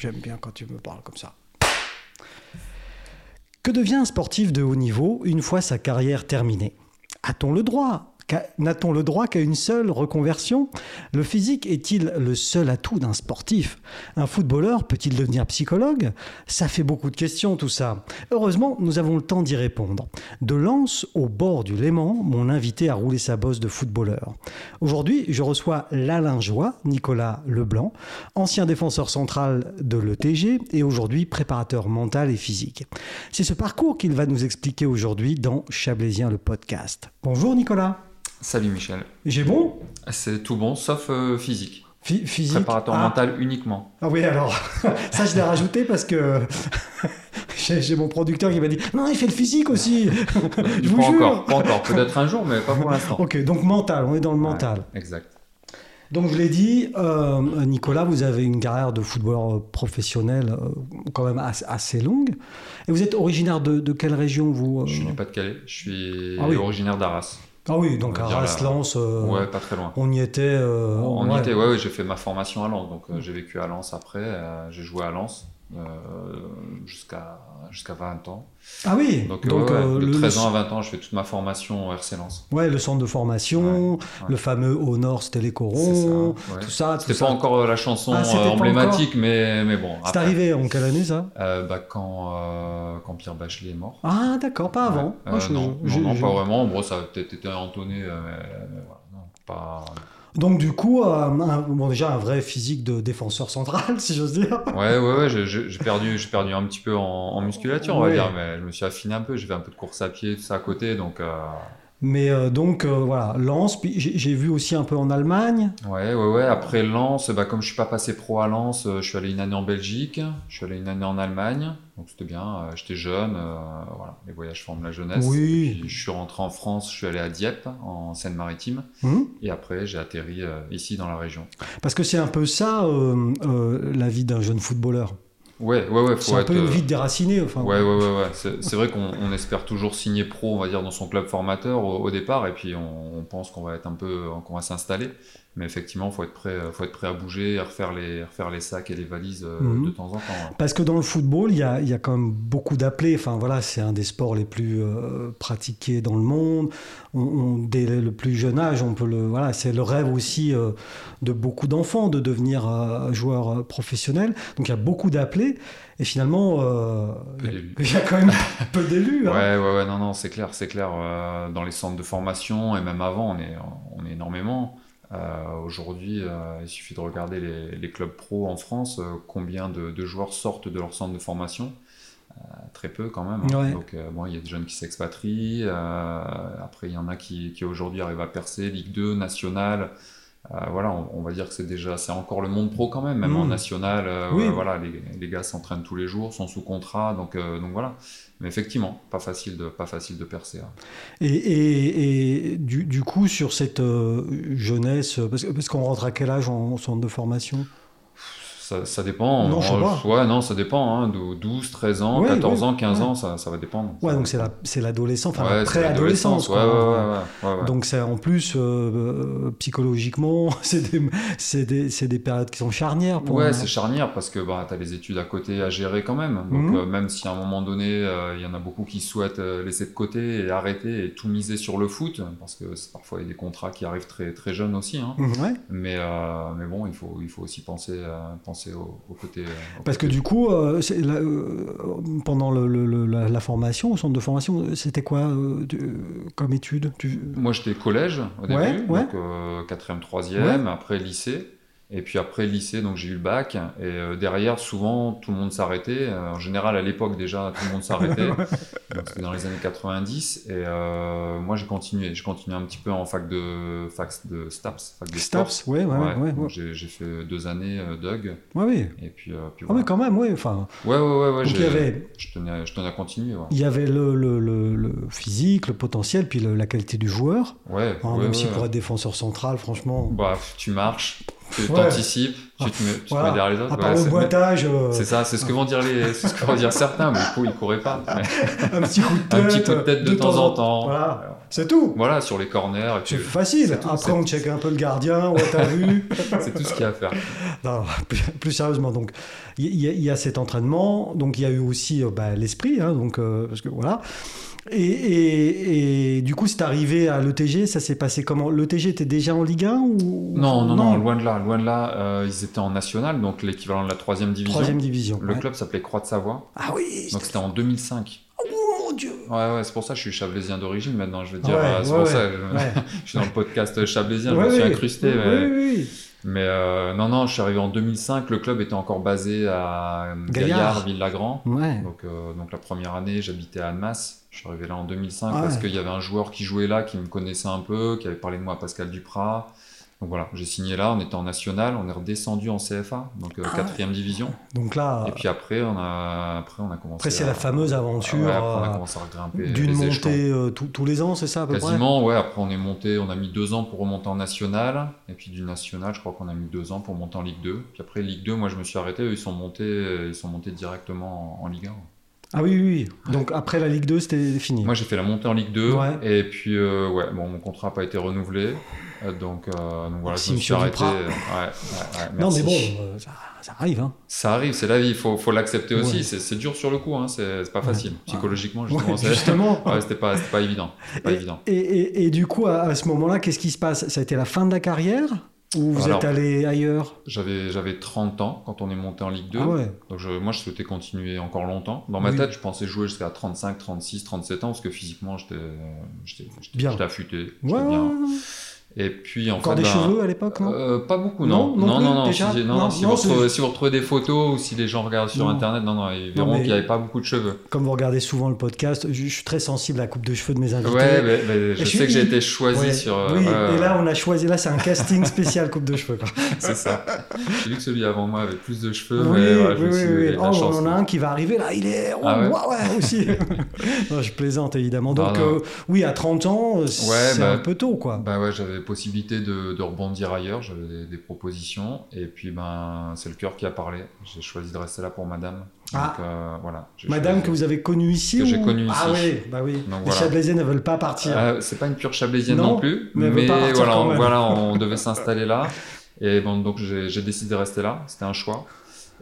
J'aime bien quand tu me parles comme ça. Que devient un sportif de haut niveau une fois sa carrière terminée? A-t-on le droit N'a-t-on le droit qu'à une seule reconversion? Le physique est-il le seul atout d'un sportif? Un footballeur peut-il devenir psychologue? Ça fait beaucoup de questions tout ça. Heureusement, nous avons le temps d'y répondre. De Lens au bord du Léman, mon invité a roulé sa bosse de footballeur. Aujourd'hui, je reçois l'Alingeois, Nicolas Leblanc, ancien défenseur central de l'ETG et aujourd'hui préparateur mental et physique. C'est ce parcours qu'il va nous expliquer aujourd'hui dans Chablaisien le podcast. Bonjour Nicolas. Salut Michel. J'ai bon? C'est tout bon, sauf euh, physique. physique? Préparateur ah. mental uniquement. Ah oui, alors, ça je l'ai rajouté parce que j'ai mon producteur qui m'a dit Non, il fait le physique aussi. je vous pas jure. encore, pas encore. Peut-être un jour, mais pas pour l'instant. ok, donc mental, on est dans le mental. exact. Donc je l'ai dit, euh, Nicolas, vous avez une carrière de footballeur professionnel euh, quand même assez, assez, longue. Et vous êtes originaire de, de quelle région vous euh? Je suis pas de Calais, je suis Ah oui. originaire d'Arras. Ah oui, donc à On va dire Arras, la- Lens, euh, Ouais, pas très loin. on y était. euh, On y était, ouais, ouais, j'ai fait ma formation à Lens, donc euh, j'ai vécu à Lens après, euh, j'ai joué à Lens jusqu'à jusqu'à 20 ans. Ah oui, Donc, donc ouais, ouais, euh, de le, 13 le- ans à 20 ans, je fais toute ma formation au RC Lens. ouais, le centre de formation, Ouais, le fameux au nord, c'était les corons, tout ça. C'était ça. pas encore euh, la chanson Ah, euh, emblématique, mais, mais bon. C'est arrivé en quelle année ça? Euh, bah, quand, euh, quand Pierre Bachelet est mort. Ah d'accord, pas avant. Euh, je- non, je- non, pas vraiment. Bon, ça a peut-être été entonné, euh, mais voilà, non, pas... Donc du coup, euh, un- bon, déjà un vrai physique de défenseur central, si j'ose dire. Ouais, ouais, ouais, j'ai- perdu, j'ai perdu un petit peu en, en musculature, on Ouais. va dire, mais je me suis affiné un peu. J'ai fait un peu de course à pied, tout ça à côté, donc euh, Mais euh, donc voilà, Lens, puis j'ai vu aussi un peu en Allemagne. ouais, ouais, ouais. Après Lens, bah, comme je suis pas passé pro à Lens, je suis allé une année en Belgique, je suis allé une année en Allemagne, donc c'était bien. euh, J'étais jeune, euh, voilà, les voyages forment la jeunesse. Oui. Puis, je suis rentré en France, je suis allé à Dieppe, en Seine-Maritime, Hum et après j'ai atterri euh, ici dans la région. Parce que c'est un peu ça la vie d'un jeune footballeur. Ouais, ouais, ouais, C'est un être. peu une vie de déraciné. Enfin, Ouais, ouais, ouais, ouais. C'est vrai qu'on on espère toujours signer pro, on va dire, dans son club formateur au, au départ, et puis on, on pense qu'on va être un peu, qu'on va s'installer. Mais effectivement, faut être prêt, faut être prêt à bouger, à refaire les, refaire les sacs et les valises euh, Mhm. de temps en temps. ouais. Parce que dans le football, il y a, il y a quand même beaucoup d'appelés. Enfin voilà, c'est un des sports les plus euh, pratiqués dans le monde. On, on- dès le plus jeune âge, on peut le. Voilà, c'est le rêve aussi euh, de beaucoup d'enfants de devenir euh, joueur professionnel. Donc il y a beaucoup d'appelés. Et finalement, il y a- y quand même peu d'élus. hein. Ouais, ouais, ouais, non, non, c'est clair, c'est clair. dans les centres de formation et même avant, on est, on est énormément. Euh, Aujourd'hui, euh, il suffit de regarder les, les clubs pro en France, euh, combien de, de joueurs sortent de leur centre de formation. Très peu quand même. hein. Ouais. Donc, bon, il y a des jeunes qui s'expatrient. après, il y en a qui, qui aujourd'hui arrivent à percer, Ligue 2, Nationale. Voilà, on, on va dire que c'est déjà, c'est encore le monde pro quand même, même en Mm. national. Oui. voilà, les, les gars s'entraînent tous les jours, sont sous contrat, donc, donc voilà. Mais effectivement, pas facile de, pas facile de percer. hein. Et, et- et du, du coup, sur cette euh, jeunesse, parce, parce qu'on rentre à quel âge en centre de formation? Ça, ça dépend. Non, je sais On- pas. Ouais, non, ça dépend. Hein, de 12, 13 ans, Ouais, 14 ouais, ans, 15 ouais. ans, ça, ça va dépendre. Ouais, donc c'est la- c'est l'adolescence, enfin Ouais, la c'est préadolescence. Donc c'est en plus euh, euh, psychologiquement, c'est des, des, des périodes qui sont charnières. Pour Ouais, c'est charnière parce que bah, tu as les études à côté à gérer quand même. Donc, Mhm. euh, même si à un moment donné, euh, il y en a beaucoup qui souhaitent euh, laisser de côté et arrêter et tout miser sur le foot, parce que parfois il y a des contrats qui arrivent très, très jeunes aussi. Hein. Mhm, ouais. Mais, euh, mais bon, il faut, il faut aussi penser, euh, penser au, au côté. au Parce que du coup, euh, euh, pendant le, le- le- la, la formation, au centre de formation, c'était quoi euh, tu- euh, comme étude tu... Moi, j'étais collège au début, Ouais, donc euh, quatrième, troisième, après lycée. Et puis après lycée, donc j'ai eu le bac. Et euh, derrière, souvent, tout le monde s'arrêtait. Euh, en général, à l'époque déjà, tout le monde s'arrêtait. C'était dans les années 90. Et euh, moi, j'ai continué. J'ai continué un petit peu en fac de, fac de STAPS, fac de sport. Staps, ouais, ouais, ouais. ouais, donc ouais. J'ai fait deux années Doug. Ouais, oui. Et puis, puis Ah, mais voilà. quand même, ouais. Enfin, Ouais, ouais, ouais. ouais donc il y avait, je, tenais, je tenais à continuer. Il y avait le, le, le- le physique, le potentiel, puis la qualité du joueur. ouais, Hein, même si pour être défenseur central, franchement. Bah, tu marches, tu Ouais. t'anticipes, tu te mets, tu te Voilà. mets derrière les autres. À part ouais, c'est- boitage, euh, C'est ça, c'est ce que vont dire les, c'est ce que vont dire certains, mais du coup ils couraient pas. Un petit coup de un tête, petit coup de tête de, temps, en temps. Voilà. C'est tout. Voilà, sur les corners. C'est facile. Après, on check un peu le gardien, ouais, t'as vu. c'est tout ce qu'il y a à faire. Non, plus, sérieusement, donc, il y, a cet entraînement. Donc, il y a eu aussi euh, bah, l'esprit. Hein, donc, euh, parce que voilà. Et, du coup, c'est arrivé à l'ETG, ça s'est passé comment? L'ETG était déjà en Ligue 1 ou... non, non, non, loin de là. Loin de là euh, ils étaient en national, donc l'équivalent de la troisième division. Troisième division. Le club s'appelait Croix de Savoie. Ah oui Donc c'était en 2005. Oh mon Dieu Ouais, ouais, c'est pour ça que je suis chablaisien d'origine maintenant, je veux dire. c'est pour ça je, suis dans le podcast chablaisien, je me suis incrusté. Mais... Oui, oui. Mais euh, non, non, je suis arrivé en 2005. Le club était encore basé à Gaillard, Ville-Lagrand. Donc, euh, donc la première année, j'habitais à Annemasse. Je suis arrivé là en 2005 parce qu'il y avait un joueur qui jouait là, qui me connaissait un peu, qui avait parlé de moi à Pascal Duprat. Donc voilà, j'ai signé là, on était en national, on est redescendu en CFA, donc euh, ah quatrième division. Donc là. Et puis après, on a, après, on a commencé. Après, c'est la fameuse aventure. Ouais, après, on a commencé à grimper. D'une montée euh, tous les ans, c'est ça à peu Quasiment, ouais. Après, on est monté, on a mis deux ans pour remonter en national. Et puis du national, je crois qu'on a mis deux ans pour monter en Ligue 2. Puis après, Ligue 2, moi, je me suis arrêté. Eux, ils sont montés, ils sont montés directement en, en Ligue 1. Ah oui, oui, oui. Donc après la Ligue 2, c'était fini. Moi, j'ai fait la montée en Ligue 2. Et puis, euh, ouais, bon, mon contrat n'a pas été renouvelé. Euh, donc, euh, donc, voilà, je me suis arrêté. Ouais, ouais, non, mais bon, ça, ça, arrive. Hein. Ça arrive, c'est la vie, il faut, faut l'accepter aussi. C'est dur sur le coup, hein. c'est pas facile. Psychologiquement, justement. justement. c'était pas, pas évident. Pas et, évident. Et, et, et, du coup, à, à ce moment-là, qu'est-ce qui se passe? Ça a été la fin de la carrière? Ou vous êtes allé ailleurs J'avais j'avais 30 ans quand on est monté en Ligue 2. Ah ouais. Donc je, moi je souhaitais continuer encore longtemps. Dans ma tête, je pensais jouer jusqu'à 35, 36, 37 ans parce que physiquement j'étais bien affûté. Ouais, bien. Et puis, en Encore des ben, cheveux à l'époque, non euh, Pas beaucoup, non. Non, non, non. si, vous retrouvez, si, vous retrouvez, des photos ou si les gens regardent sur Internet, non, non, ils verront qu'il n'y avait pas beaucoup de cheveux. Comme vous regardez souvent le podcast, je, suis très sensible à la coupe de cheveux de mes invités. Ouais, je, sais que j'ai été choisi sur. Euh, oui, et là, on a choisi, là, c'est un casting spécial coupe de cheveux. c'est ça. J'ai vu que celui avant moi avait plus de cheveux. Oui, oui, oui. Oh, on en a un qui va arriver là, il est. Oh, ah ouais, aussi. je plaisante évidemment. Donc, euh, oui, à 30 ans, c'est bah, un peu tôt, quoi. Bah ouais, j'avais possibilité de de, rebondir ailleurs, j'avais des, propositions, et puis ben, c'est le cœur qui a parlé. J'ai choisi de rester là pour madame. Ah. Euh, voilà, madame que vous avez connue ici Que j'ai connue ah ici. Ah oui, bah oui. les Chablaisiens ne veulent pas partir. Euh, c'est pas une pure Chablaisienne non, plus, mais, voilà, on, voilà, on devait s'installer là. Et bon, donc j'ai décidé de rester là, c'était un choix.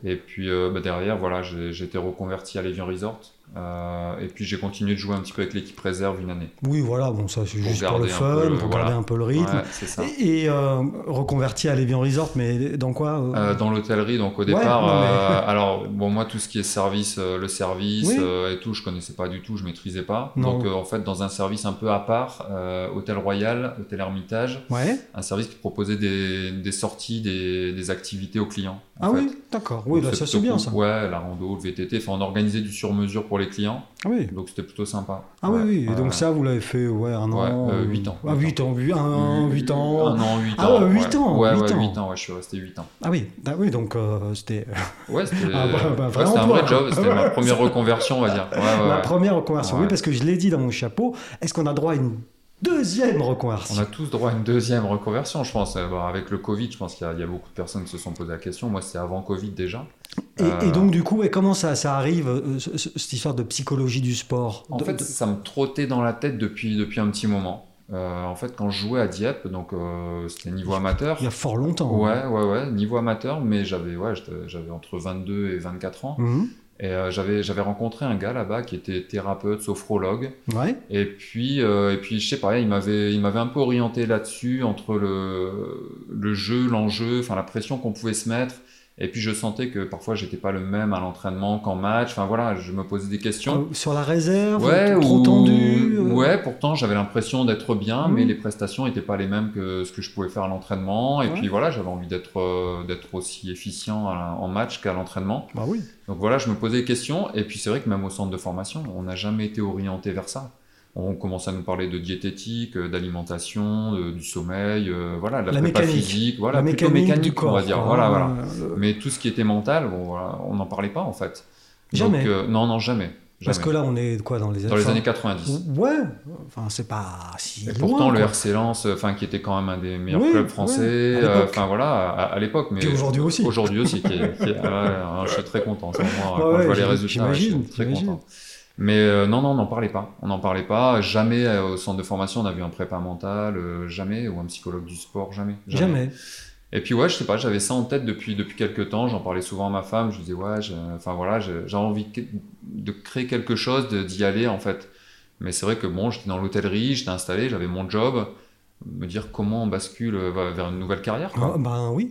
Et puis euh, bah, derrière, voilà, j'ai été reconverti à l'Evian Resort. Euh, et puis j'ai continué de jouer un petit peu avec l'équipe réserve une année. Oui, voilà, bon, ça c'est juste pour le fun, pour garder un peu le rythme. ça. Et, euh, reconverti à l'Evian Resort, mais dans quoi euh Dans l'hôtellerie, donc au départ. alors, bon, moi, tout ce qui est service, le service et tout, je connaissais pas du tout, je maîtrisais pas. Donc, en fait, dans un service un peu à part, Hôtel Royal, Hôtel Hermitage, un service qui proposait des, des sorties, des, des, activités aux clients. Ah oui, d'accord. Oui, là, ça c'est bien ça. Ouais, la rando, le VTT, enfin, on organisait du sur-mesure pour les clients. Ah oui. Donc c'était plutôt sympa. Ah oui, oui. Et donc ça, vous l'avez fait ouais, un an. Ouais, 8 ans. Ah, 8 ans. 8 ans. 8 ans. Un an, 8 ans. Ah, 8 ans. Ouais, 8 ans. ans. Ouais, je suis resté 8 ans. Ah oui, ah, oui donc euh, c'était. Ouais, c'était ah, bah, bah, un vrai job. C'était ma première reconversion, on va dire. ma première reconversion, oui, parce que je l'ai dit dans mon chapeau. Est-ce qu'on a droit à une deuxième reconversion. On a tous droit à une deuxième reconversion, je pense. avec le Covid, je pense qu'il y, a beaucoup de personnes qui se sont posé la question. Moi, c'était avant Covid déjà. Et, euh, donc, du coup, comment ça, ça arrive, euh, cette histoire de psychologie du sport En fait, ça me trottait dans la tête depuis, depuis un petit moment. Euh, en fait, quand je jouais à Dieppe, donc c'était niveau amateur. Il y a fort longtemps. Ouais, hein. ouais, ouais, niveau amateur, mais j'avais ouais, j'avais entre 22 et 24 ans. Mhm. Et euh, j'avais j'avais rencontré un gars là-bas qui était thérapeute, sophrologue. Ouais. Et puis euh, et puis je sais pas, il m'avait il m'avait un peu orienté là-dessus entre le le jeu, l'enjeu, enfin la pression qu'on pouvait se mettre. Et puis je sentais que parfois j'étais pas le même à l'entraînement qu'en match. Enfin voilà, je me posais des questions. Euh, sur la réserve, ouais, trop tendu. Ouais, pourtant j'avais l'impression d'être bien, mais mmh. les prestations n'étaient pas les mêmes que ce que je pouvais faire à l'entraînement. Et puis voilà, j'avais envie d'être d'être aussi efficient en match qu'à l'entraînement. Bah oui. Donc voilà, je me posais des questions. Et puis c'est vrai que même au centre de formation, on n'a jamais été orienté vers ça. On commence à nous parler de diététique, euh, d'alimentation, du sommeil, euh, voilà, de la, prépa physique, voilà, la plutôt mécanique, on va dire. Voilà, voilà. Mais tout ce qui était mental, bon, on n'en parlait pas en fait. Jamais. Donc, euh, non, non, jamais. Parce que là, on est quoi dans les années Dans les années 90. Ouais, enfin, c'est pas si. Et pourtant, le RC Lens, enfin, qui était quand même un des meilleurs clubs français, enfin voilà, à, l'époque. Mais aujourd'hui aussi. Aujourd'hui aussi, qui est, ah je suis très content. Moi, quand je vois les résultats, je suis très content. Mais euh, non, non, on n'en parlait pas. On n'en parlait pas. Jamais euh, au centre de formation, on a vu un prépa mental, euh, jamais, ou un psychologue du sport, jamais. Jamais. Et puis ouais, je sais pas, j'avais ça en tête depuis depuis quelques temps. J'en parlais souvent à ma femme. Je disais ouais, enfin voilà, j'ai envie de- créer quelque chose, d'y aller en fait. Mais c'est vrai que bon, j'étais dans l'hôtellerie, j'étais installé, j'avais mon job. Me dire comment on bascule vers une nouvelle carrière. quoi. Ah, ben oui.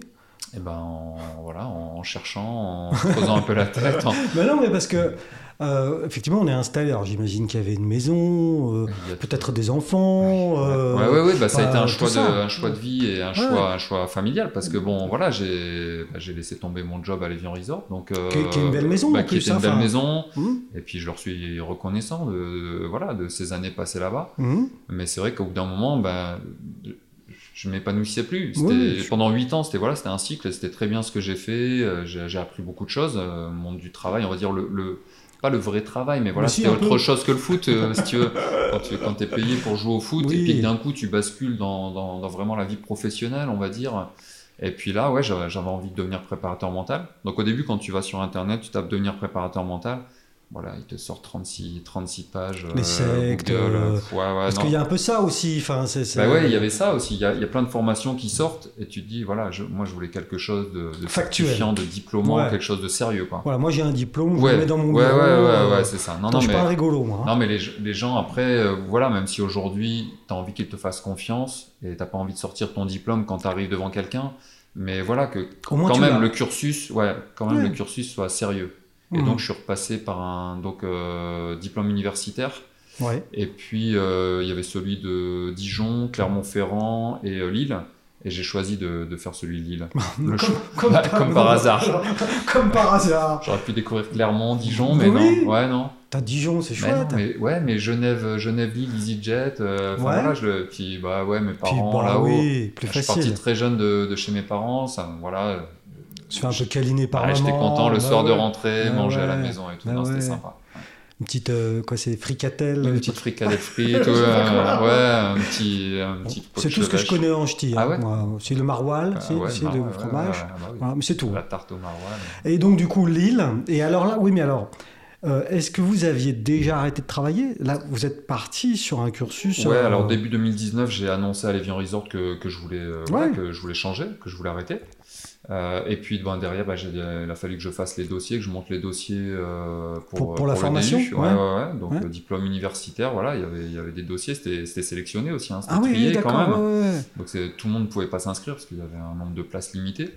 Et ben en, voilà, en cherchant, en posant un peu la tête. en- Mais non, mais parce que euh, effectivement, on est installé. Alors j'imagine qu'il y avait une maison, euh, peut-être des enfants. euh, Ouais, ouais, ouais, bah, ça a bah, été un tout choix, de, un choix de vie et un choix, un choix familial parce que bon, voilà, j'ai bah, laissé tomber mon job à l'Evian Resort. Donc, euh, Qui est- une belle maison, bah, en qui était une hein, belle maison. hum, Et puis je leur suis reconnaissant de, de- voilà, de ces années passées là-bas. hum. Mais c'est vrai qu'au bout d'un moment, ben, je m'épanouissais plus. Oui, je- Pendant 8 ans, c'était voilà, c'était un cycle, c'était très bien ce que j'ai fait. euh, J'ai appris beaucoup de choses. euh, monde du travail, on va dire le, le- pas le vrai travail, mais voilà, si, un autre peu. chose que le foot, euh, si tu veux. Quand tu quand es payé pour jouer au foot, Oui. et puis d'un coup tu bascules dans, dans, dans vraiment la vie professionnelle, on va dire. Et puis là, ouais, j'avais j'avais envie de devenir préparateur mental. Donc au début, quand tu vas sur Internet, tu tapes devenir préparateur mental. Voilà, il te sort 36, 36 pages. Les sectes, euh, ouais, ouais, Parce qu'il y a un peu ça aussi. Enfin, c'est, Bah ouais, il y avait ça aussi. Il y a, il y a plein de formations qui sortent et tu te dis, voilà, je- moi je voulais quelque chose de, de Factuel. certifiant, de diplômant, Ouais. quelque chose de sérieux, quoi. Voilà, moi j'ai un diplôme, je le mets dans mon ouais, bureau. ouais, ouais, euh, ouais, c'est ça. Non, attends, non, je suis pas un rigolo, moi. hein. non, mais les, les gens, après, euh, voilà, même si aujourd'hui, tu as envie qu'ils te fassent confiance et t'as pas envie de sortir ton diplôme quand tu arrives devant quelqu'un, mais voilà, que Au quand même le cursus, ouais, quand même le cursus soit sérieux. Et Mhm. donc, je suis repassé par un donc, euh, diplôme universitaire. Ouais. Et puis, euh, il y avait celui de Dijon, Clermont-Ferrand et euh, Lille. Et j'ai choisi de, de faire celui de Lille. Le Comme, choix- comme Bah, comme par hasard. comme par hasard. J'aurais pu découvrir Clermont, Dijon, mais Oui. non. Ouais, non. T'as Dijon, c'est chouette. mais, ouais, mais Genève, Genève, Lille, EasyJet. euh, Ouais. voilà, je, puis, bah ouais, mes parents bah là-haut. oui, plus je suis parti facile. très jeune de, de chez mes parents. Ça, voilà. Se fait un peu câliner par Ouais, maman. J'étais content le bah soir de rentrer, Bah manger à la maison et tout. Bah. C'était sympa. Une petite, euh, quoi, c'est fricatelle. Une euh, petite fricadelle frite, ouais, un petit, un petit C'est tout ce que je connais en ch'ti. Ah hein, ouais moi. C'est le maroilles, Ah c'est le fromage. bah. Voilà, mais c'est tout. La tarte au maroilles. Et donc, du coup, Lille. Et alors là, oui, mais alors, euh, est-ce que vous aviez déjà arrêté de travailler? Là, vous êtes parti sur un cursus. Ouais, euh, alors début 2019, j'ai annoncé à l'Evian Resort que, que je voulais, euh, Ouais. que je voulais changer, que je voulais arrêter. Euh, et puis ben, derrière, j'ai- il a fallu que je fasse les dossiers, que je monte les dossiers euh, pour, Pour- pour la formation, DU. Ouais, ouais. ouais, ouais. Donc le diplôme universitaire, voilà, il y avait, il y avait des dossiers, c'était sélectionné aussi, hein, c'était Ah trié oui, quand même. Donc tout le monde ne pouvait pas s'inscrire parce qu'il y avait un nombre de places limité.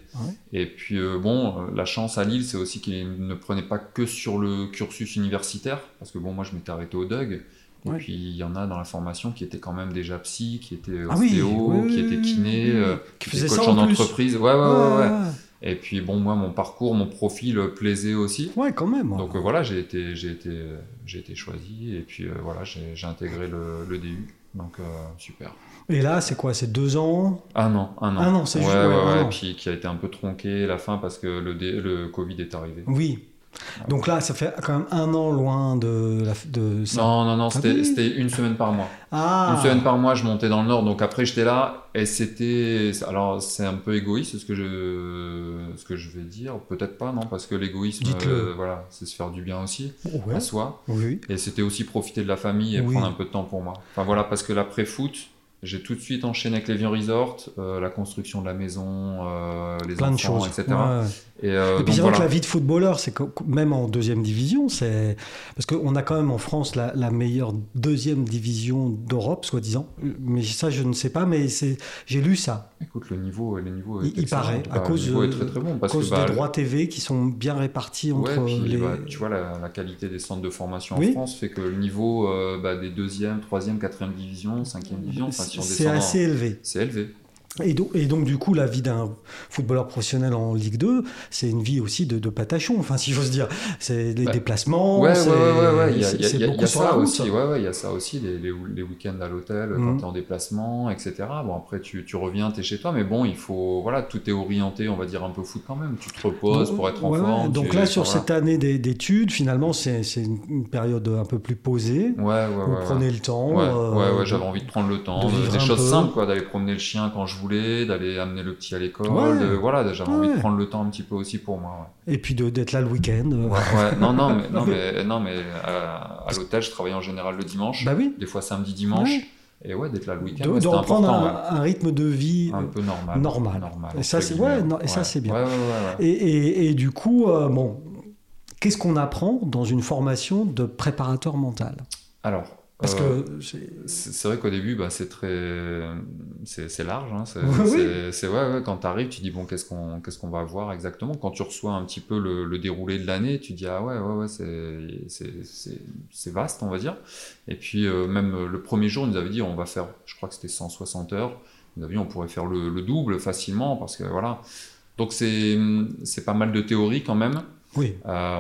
Et puis euh, bon, euh, la chance à Lille, c'est aussi qu'il ne prenait pas que sur le cursus universitaire, parce que bon, moi je m'étais arrêté au DUG. Et puis il y en a dans la formation qui étaient quand même déjà psy, qui étaient Ah oui, ostéo, oui, qui étaient kiné, oui, euh, Qui coachs ça en en entreprise. Ouais, ouais, ouais. Et puis bon, moi mon parcours, mon profil euh, plaisait aussi. Ouais, quand même. Donc euh, voilà, j'ai été, j'ai été, j'ai été choisi et puis euh, voilà, j'ai intégré le, le DU. Donc euh, super. Et là, c'est quoi? C'est deux ans? Un an, un an. Un an, c'est juste- ouais, ouais, an. Puis qui a été un peu tronqué la fin parce que le, dé- le Covid est arrivé. Oui. Donc là, ça fait quand même un an loin de, la, de ça. Non, non, non, c'était une semaine par mois. Ah Une semaine par mois, je montais dans le nord. Donc après, j'étais là et c'était. Alors, c'est un peu égoïste ce que je, ce que je vais dire. Peut-être pas, non, parce que l'égoïsme, euh, voilà, c'est se faire du bien aussi Ouais. à soi. Oui. Et c'était aussi profiter de la famille et Oui. prendre un peu de temps pour moi. Enfin voilà, parce que l'après-foot, j'ai tout de suite enchaîné avec les Vieux Resort, euh, la construction de la maison, euh, les Plein de enfants, choses. etc. Ouais. Et, euh, Et puis c'est vrai voilà. que la vie de footballeur, c'est que même en deuxième division, c'est parce qu'on a quand même en France la, la meilleure deuxième division d'Europe, soi-disant. Mais ça, je ne sais pas, mais c'est j'ai lu ça. Écoute, le niveau, le niveau est Il- il paraît, à Bah, cause, euh, est très très bon parce cause que bah, des droits TV qui sont bien répartis Ouais, entre puis, les. bah, tu vois, la, la qualité des centres de formation Oui. en France fait que le niveau euh, bah, des deuxième, troisième, quatrième division, cinquième division, enfin, si on c'est assez élevé. c'est élevé. Et donc, et donc, du coup, la vie d'un footballeur professionnel en Ligue 2, c'est une vie aussi de, de patachon, enfin, si j'ose dire. C'est les Bah, déplacements, Ouais, ouais, c'est ouais, ouais, ouais, il y a, il y il y il y ça aussi, ouais, ouais, il y a ça aussi, les, les, les week-ends à l'hôtel, Mhm. quand tu es en déplacement, etc. Bon, après, tu, tu reviens, tu es chez toi, mais bon, il faut, voilà, tout est orienté, on va dire, un peu foot quand même. Tu te reposes Donc, pour être en ouais, ouais. forme. Donc là, sur voilà. cette année d'é- d'études, finalement, c'est une, période un peu plus posée. Ouais, ouais, Vous ouais. prenez le temps. Ouais, euh, ouais, ouais, j'avais envie de prendre le temps, de des choses peu. simples, quoi, d'aller promener le chien quand je voulais, d'aller amener le petit à l'école. Ouais. de- voilà, j'avais envie Ouais. de prendre le temps un petit peu aussi pour moi. Et puis d'être là le week-end. euh. Non, non, mais, non, mais, non, mais à, à l'hôtel, je travaillais en général le dimanche, Bah oui. des fois samedi, dimanche. Et ouais, d'être là le week-end, De, de reprendre un, rythme de vie. Un euh, peu normal. normal. Et ça, c'est- non, et ça, c'est bien. Et, et- et du coup, euh, bon, qu'est-ce qu'on apprend dans une formation de préparateur mental? Alors, Parce euh, que c'est- vrai qu'au début, bah, c'est très, c'est large. Hein, c'est, Oui. ouais, ouais, quand tu arrives, tu dis bon, qu'est-ce qu'on, qu'est-ce qu'on va voir exactement? Quand tu reçois un petit peu le, le déroulé de l'année, tu dis ah ouais, ouais, ouais, c'est, c'est, vaste, on va dire. Et puis euh, même le premier jour, ils nous avait dit on va faire, je crois que c'était 160 heures. Nous avait dit on pourrait faire le, le double facilement parce que voilà. Donc c'est, c'est pas mal de théorie quand même. Oui, Euh,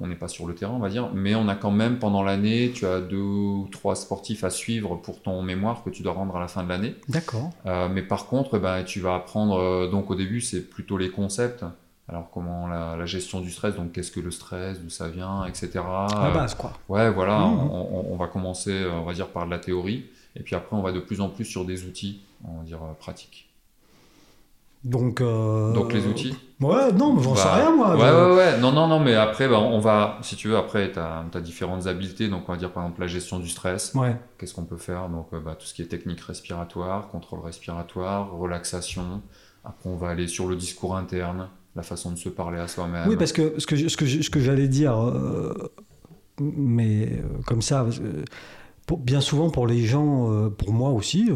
on- n'est pas sur le terrain, on va dire, mais on a quand même pendant l'année, tu as deux ou trois sportifs à suivre pour ton mémoire que tu dois rendre à la fin de l'année. d'accord. Euh, mais par contre, ben, tu vas apprendre, euh, donc au début, c'est plutôt les concepts. Alors, comment la, la gestion du stress, donc qu'est-ce que le stress, d'où ça vient, etc. La base, quoi. Ouais, voilà, Mhm. on, on- on va commencer, on va dire, par de la théorie, et puis après, on va de plus en plus sur des outils, on va dire, pratiques. Donc, euh, Donc, les outils Ouais, non, mais j'en sais Bah, rien, moi. Ouais, ouais, ouais. Non, non, non, mais après, bah, on va, si tu veux, après, tu as, différentes habiletés. Donc, on va dire, par exemple, la gestion du stress. Ouais. Qu'est-ce qu'on peut faire? Donc, euh, bah, tout ce qui est technique respiratoire, contrôle respiratoire, relaxation. Après, on va aller sur le discours interne, la façon de se parler à soi-même. Oui, parce que ce que, ce que, ce que j'allais dire, euh, mais comme ça, pour- bien souvent pour les gens, pour moi aussi,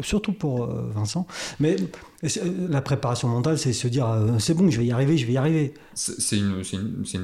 surtout pour Vincent, mais la préparation mentale, c'est se dire euh, c'est bon, je vais y arriver, je vais y arriver. C'est une,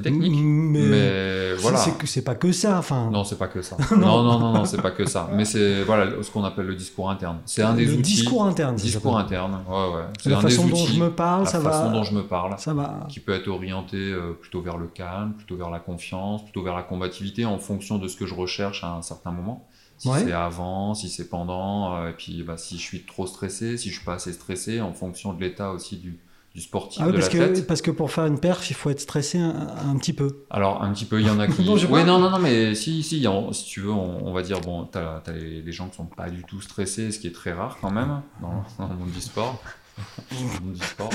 technique. Mais, voilà. c'est pas que ça. Enfin, Non, c'est pas que ça. non, non, non, non, c'est pas que ça. Mais c'est voilà ce qu'on appelle le discours interne. C'est un des le outils. discours interne. ça discours interne. Ouais, ouais. C'est La un façon des dont outils. je me parle, la ça façon va. dont je me parle. Ça va. qui peut être orienté euh, plutôt vers le calme, plutôt vers la confiance, plutôt vers la combativité en fonction de ce que je recherche à un certain moment. Si Ouais. c'est avant, si c'est pendant, euh, et puis bah, si je suis trop stressé, si je suis pas assez stressé, en fonction de l'état aussi du, du sportif, Ah oui, de parce, que, l'athlète. parce que pour faire une perf, il faut être stressé un, un petit peu. Alors un petit peu, il y en a qui. Non, non, non, non, mais si, si, si tu veux, on, on va dire bon, t'as as les, les gens qui sont pas du tout stressés, ce qui est très rare quand même dans, dans le monde du sport. Dans le monde du sport.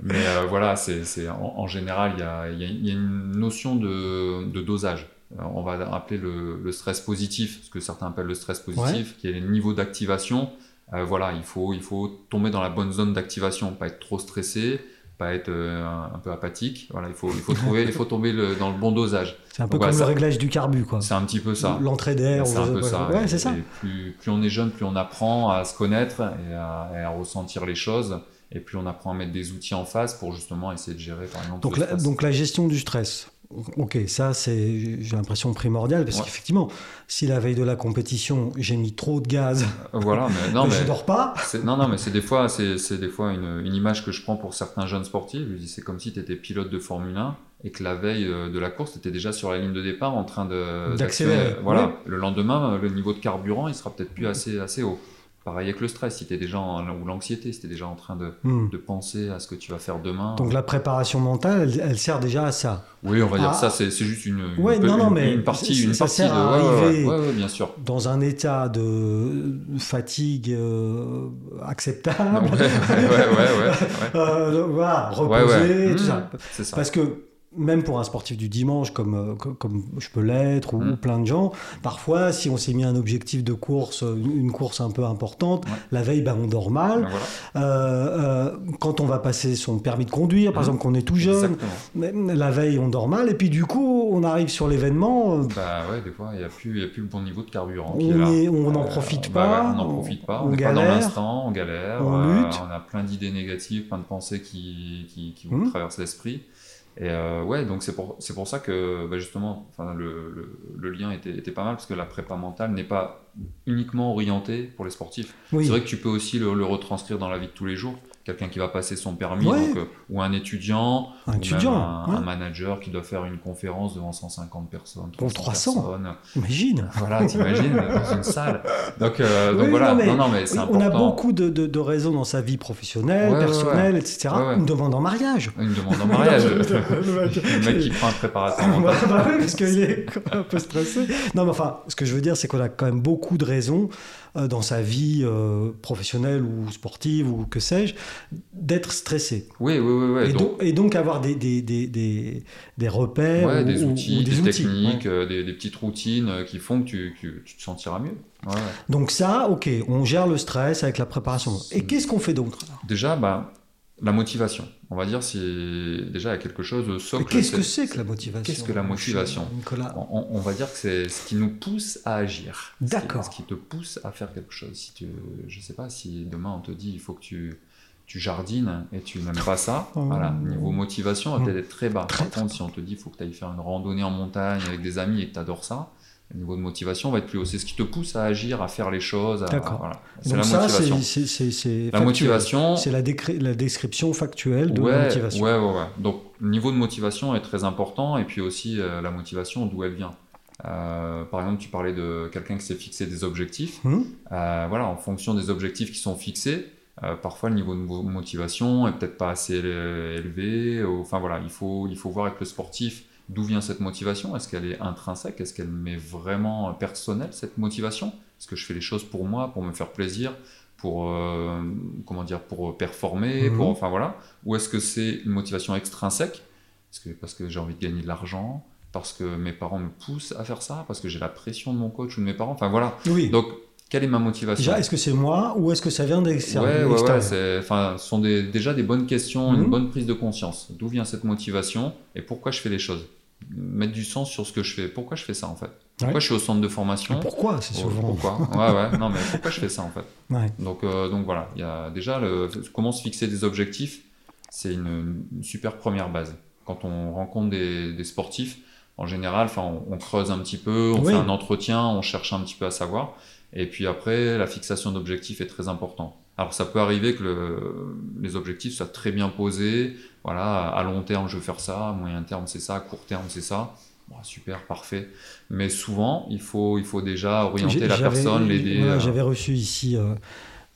Mais euh, voilà, c'est en, en général, il y a, y une notion de, de dosage. Alors, on va appeler le, le stress positif, ce que certains appellent le stress positif, qui est le niveau d'activation. Euh, voilà, il faut, il faut tomber dans la bonne zone d'activation, pas être trop stressé, pas être euh, un, peu apathique. Voilà, il faut, il faut trouver, il faut tomber le- dans le bon dosage. C'est un peu comme le réglage du carbu, quoi. C'est un petit peu ça. L'entrée d'air. C'est ou- un peu ça. Ouais, Et- c'est ça. et plus, plus on est jeune, plus on apprend à se connaître et à, et à ressentir les choses. Et plus on apprend à mettre des outils en face pour justement essayer de gérer, par exemple, la, donc la gestion du stress. Ok, ça c'est, j'ai l'impression primordial parce Ouais. qu'effectivement, si la veille de la compétition j'ai mis trop de gaz, Euh, Voilà, mais non, mais mais je dors pas. c'est- non, non, mais c'est des fois, c'est c'est des fois une, une image que je prends pour certains jeunes sportifs. Je dis, c'est comme si tu étais pilote de Formule 1 et que la veille euh, de la course, tu étais déjà sur la ligne de départ en train de D'accélérer. Voilà. ouais. Le lendemain, le niveau de carburant, il sera peut-être plus assez, assez haut. Pareil avec le stress, si déjà en, ou l'anxiété, si t'es déjà en train de, Hmm. de penser à ce que tu vas faire demain. Donc la préparation mentale, elle, elle sert déjà à ça. Oui, on va dire Ah. ça, c'est juste une, une, Ouais, non, non, une- mais une partie, une ça partie sert de. à arriver. ouais, bien sûr. Dans un état de fatigue euh, acceptable, Ouais, ouais, ouais, ouais. Euh, voilà, reposer, tout Mmh, ça. C'est ça. Parce que même pour un sportif du dimanche, comme, euh, co- comme je peux l'être, ou, Mm. plein de gens, parfois, si on s'est mis un objectif de course, euh, une course un peu importante, Ouais. la veille, ben, on dort mal. Voilà. Euh, euh, quand on va passer son permis de conduire, par Mm. exemple, qu'on est tout jeune, Exactement. la veille, on dort mal, et puis du coup, on arrive sur l'événement, Bah ouais, des fois, il n'y a, a plus le bon niveau de carburant. on est- on n'en profite bah pas, ouais, on n'en on- profite pas, on n'est pas dans galère, l'instant, on galère, on euh, lutte. on a plein d'idées négatives, plein de pensées qui, qui, qui vous Mhm. traversent l'esprit. Et euh, ouais, donc c'est pour, c'est pour ça que bah, justement, le, le, le lien était, était pas mal parce que la prépa mentale n'est pas uniquement orientée pour les sportifs. oui. C'est vrai que tu peux aussi le, le retranscrire dans la vie de tous les jours. Quelqu'un qui va passer son permis, Ouais. donc, euh, ou un étudiant, un ou même étudiant, un, ouais. un manager qui doit faire une conférence devant 150 personnes, Ou 300, 300. personnes. imagine. Voilà, t'imagines, dans une salle. Donc, euh, donc Oui, voilà, non, mais non, non, mais c'est on a beaucoup de, de, de raisons dans sa vie professionnelle, Ouais, personnelle, etc. Une demande en mariage. Une demande en mariage. Le mec- qui prend un préparateur bah, mental. parce qu'il est un peu stressé. Non, mais enfin, ce que je veux dire, c'est qu'on a quand même beaucoup beaucoup de raisons euh, dans sa vie euh, professionnelle ou sportive ou que sais-je, d'être stressé. Oui, oui, oui. oui. Et, donc, et, donc, avoir des, des, des, des, des repères, ouais, ou, des outils, ou des, outils, techniques, ouais. euh, des, des petites routines qui font que tu, que tu te sentiras mieux. Ouais. Donc ça, ok, on gère le stress avec la préparation. Et qu'est-ce qu'on fait d'autre Déjà, bah, la motivation. On va dire si déjà il y a quelque chose de Mais socle. Qu'est-ce que c'est- c'est que la motivation Qu'est-ce que la motivation Nicolas on, on va dire que c'est ce qui nous pousse à agir. D'accord. Ce qui te pousse à faire quelque chose. Si tu, je sais pas, si demain on te dit il faut que tu, tu jardines et tu n'aimes pas ça, Oh. voilà, niveau motivation va peut-être être très bas. Très, Par contre, si on te dit il faut que tu ailles faire une randonnée en montagne avec des amis et que tu adores ça, le niveau de motivation va être plus haut. C'est ce qui te pousse à agir, à faire les choses. à- D'accord. Voilà. C'est la ça, motivation. c'est- La motivation, C'est la, description factuelle de la motivation. Ouais, ouais, ouais. Donc, le niveau de motivation est très important, et puis aussi euh, la motivation, d'où elle vient. Euh, par exemple, tu parlais de quelqu'un qui s'est fixé des objectifs. Hum Euh, voilà, en fonction des objectifs qui sont fixés, parfois le niveau de mo- motivation est peut-être pas assez éle- élevé. Enfin voilà, il faut, il faut voir avec le sportif d'où vient cette motivation? Est-ce qu'elle est intrinsèque? Est-ce qu'elle m'est vraiment personnelle cette motivation? Est-ce que je fais les choses pour moi, pour me faire plaisir, pour euh, comment dire, pour performer, Mhm. pour enfin voilà? Ou est-ce que c'est une motivation extrinsèque? Est-ce que parce que j'ai envie de gagner de l'argent parce que mes parents me poussent à faire ça, parce que j'ai la pression de mon coach ou de mes parents? Enfin voilà. Oui. Donc, quelle est ma motivation? Déjà, est-ce que c'est moi ou est-ce que ça vient d'extérieur Ouais, ouais, ouais, enfin, ce sont des, déjà des bonnes questions, Mhm. une bonne prise de conscience. D'où vient cette motivation et pourquoi je fais les choses? Mettre du sens sur ce que je fais. Pourquoi je fais ça en fait? Pourquoi Ouais. je suis au centre de formation? Pourquoi? C'est souvent. Pourquoi? Ouais, ouais. Non, mais pourquoi je fais ça en fait? Ouais. donc, euh, donc voilà, il y a déjà le, comment se fixer des objectifs, c'est une, une super première base. Quand on rencontre des, des sportifs, en général, enfin, on, on creuse un petit peu, on Oui. fait un entretien, on cherche un petit peu à savoir. Et puis après, la fixation d'objectifs est très important. Alors ça peut arriver que le- les objectifs soient très bien posés. Voilà, à long terme, je veux faire ça, à moyen terme, c'est ça, à court terme, c'est ça. Bon, super, parfait. Mais souvent, il faut, il faut déjà orienter la personne, l'aider. euh, J'avais reçu ici euh,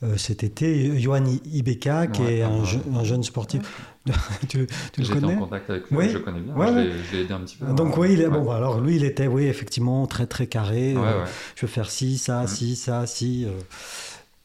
euh, cet été Johan Ibeka, qui Ouais, est un, ouais. je- un jeune sportif. tu, tu le J'étais connais? en contact avec lui, Oui. je le connais bien. Ouais, je l'ai- aidé un petit peu. Donc oui, il est, bon, alors lui, il était, oui, effectivement, très très carré. Euh. Je veux faire ci, ça, Mm. ci, ça, ci. euh.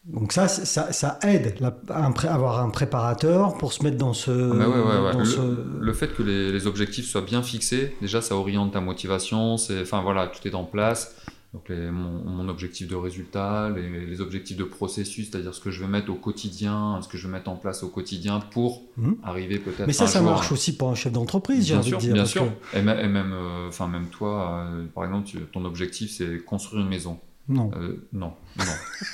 Donc ça, ça, ça aide la- à un pré- avoir un préparateur pour se mettre dans ce. Ah, mais ouais, ouais, dans Le, ce- le fait que les, les objectifs soient bien fixés, déjà, ça oriente ta motivation. Enfin voilà, tout est en place. Donc les- mon, mon objectif de résultat, les, les objectifs de processus, c'est-à-dire ce que je veux mettre au quotidien, ce que je veux mettre en place au quotidien pour Mhm. arriver peut-être. Mais ça, un ça jour marche à- aussi pour un chef d'entreprise, j'ai envie sûr, de dire. bien sûr. que- Et, même- euh, même toi, euh, par exemple, tu- ton objectif c'est construire une maison. Non. Euh, non, non.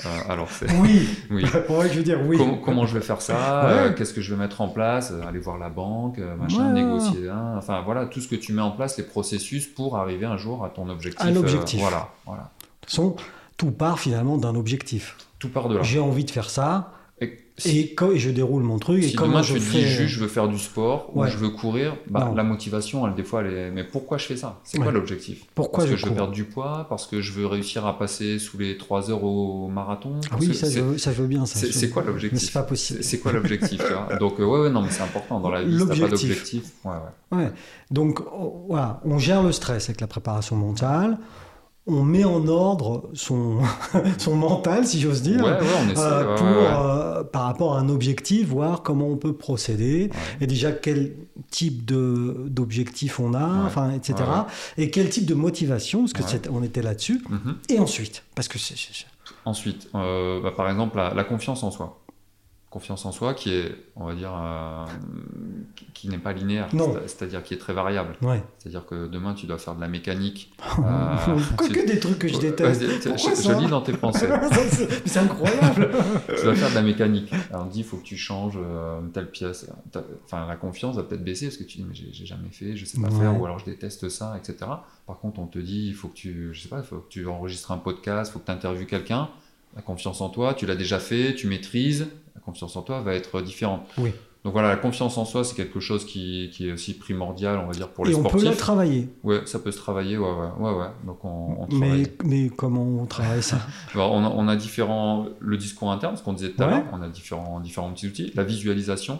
Euh, alors c'est, Oui. oui. ouais, je veux dire oui. Comment, comment je vais faire ça Ouais. euh, Qu'est-ce que je vais mettre en place Aller voir la banque, machin, Ouais. négocier un. Enfin voilà, tout ce que tu mets en place, les processus pour arriver un jour à ton objectif. Un objectif. voilà, voilà. De toute façon, tout part finalement d'un objectif. Tout part de là. J'ai envie de faire ça, Et et, quand, et je déroule mon truc, et si comment demain je te fais. dis juste je veux faire du sport Ouais. ou je veux courir, bah, la motivation, elle, des fois, elle est. Mais pourquoi je fais ça? C'est quoi l'objectif? Pourquoi Parce je que je veux perdre du poids, parce que je veux réussir à passer sous les 3 heures au marathon? Ah oui, ça je, veux, ça, je veux bien. ça. c'est- Je- quoi Mais l'objectif? c'est pas possible. C'est quoi l'objectif Donc, euh, ouais, ouais, non, mais c'est important dans la vie. Si pas d'objectif, ouais, ouais. Ouais. Donc oh, voilà, on gère le stress avec la préparation mentale. On met en ordre son, son mental, si j'ose dire, Ouais, ouais, on essaie. euh, pour, ouais, euh, par rapport à un objectif, voir comment on peut procéder, et déjà quel type d'objectif on a, enfin, etc. Et quel type de motivation, parce que on était là-dessus. Mhm. Et ensuite, parce que c'est... c'est- Ensuite, euh, bah, par exemple, la, la confiance en soi. Confiance en soi qui est, on va dire, euh, qui- n'est pas linéaire, c'est-à-dire qui est très variable. Ouais. C'est-à-dire que demain, tu dois faire de la mécanique. Pourquoi tu- que des trucs que je déteste Pourquoi je, ça je lis dans tes pensées. C'est incroyable tu dois faire de la mécanique. Alors, on dit, il faut que tu changes euh, telle pièce. Enfin, la confiance va peut-être baisser parce que tu dis, mais j'ai jamais fait, je sais pas Ouais. faire, ou alors je déteste ça, etc. Par contre, on te dit, il faut que tu, je sais pas, faut que tu enregistres un podcast, il faut que tu interviewes quelqu'un. La confiance en toi, tu l'as déjà fait, tu maîtrises. La confiance en toi va être différente. Oui. Donc voilà, la confiance en soi, c'est quelque chose qui, qui est aussi primordial, on va dire, pour les Et on peut sportifs. la travailler. Ouais, ça peut se travailler, ouais, ouais, ouais, ouais. Donc on, on Mais, travaille. mais comment on travaille ça? Alors, on, a, on a différents, le discours interne, ce qu'on disait tout à l'heure, on a différents, différents petits outils. La visualisation.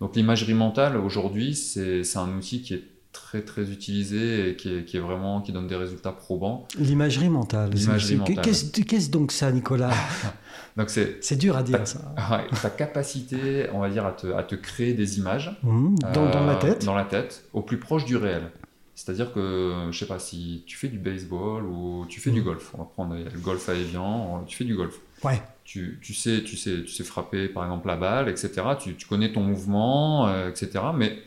Donc l'imagerie mentale, aujourd'hui, c'est un outil qui est très très utilisé et qui est, qui est, vraiment qui donne des résultats probants. L'imagerie mentale. L'imagerie mentale. Qu'est-ce donc ça, Nicolas? Donc c'est. C'est dur à dire ça. Ouais, ta capacité, on va dire, à te, à te créer des images. Mmh, dans, dans, la tête. Dans la tête, au plus proche du réel. C'est-à-dire que, je sais pas, si tu fais du baseball ou tu fais du golf, on va prendre le golf à Evian, tu fais du golf. Ouais. Tu, tu, sais, tu, sais, tu sais frapper par exemple la balle, etc. Tu, tu connais ton mouvement, euh, etc. Mais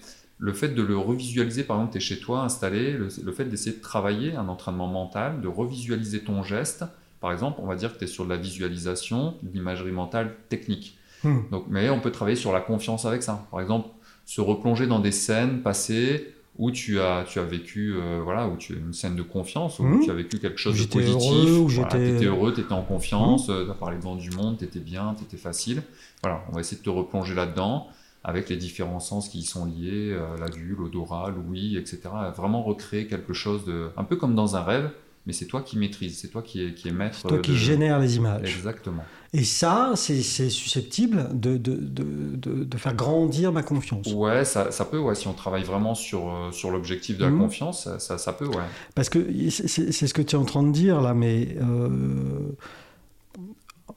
le fait de le revisualiser, par exemple, tu es chez toi installé, le, fait d'essayer de travailler un entraînement mental, de revisualiser ton geste, par exemple, on va dire que tu es sur de la visualisation, de l'imagerie mentale technique. Hmm. Donc, mais on peut travailler sur la confiance avec ça. Par exemple, se replonger dans des scènes passées où tu as, tu as vécu, euh, voilà, où tu as une scène de confiance, où Mmh. tu as vécu quelque chose de positif. heureux, où voilà, j'étais- t'étais heureux, tu étais en confiance, tu as parlé devant du monde, tu étais bien, tu étais facile. Voilà, on va essayer de te replonger là-dedans avec les différents sens qui y sont liés, euh, la vue, l'odorat, l'ouïe, etc. Vraiment recréer quelque chose de. un peu comme dans un rêve, mais c'est toi qui maîtrises, c'est toi qui es, qui est maître. C'est toi qui de- génère les images. Exactement. Et ça, c'est susceptible de, de, de, faire grandir ma confiance. Ouais, ça, ça peut, ouais, si on travaille vraiment sur, euh, sur l'objectif de la Mhm. confiance, ça, ça, ça peut, ouais. Parce que c'est c'est ce que tu es en train de dire là, mais euh,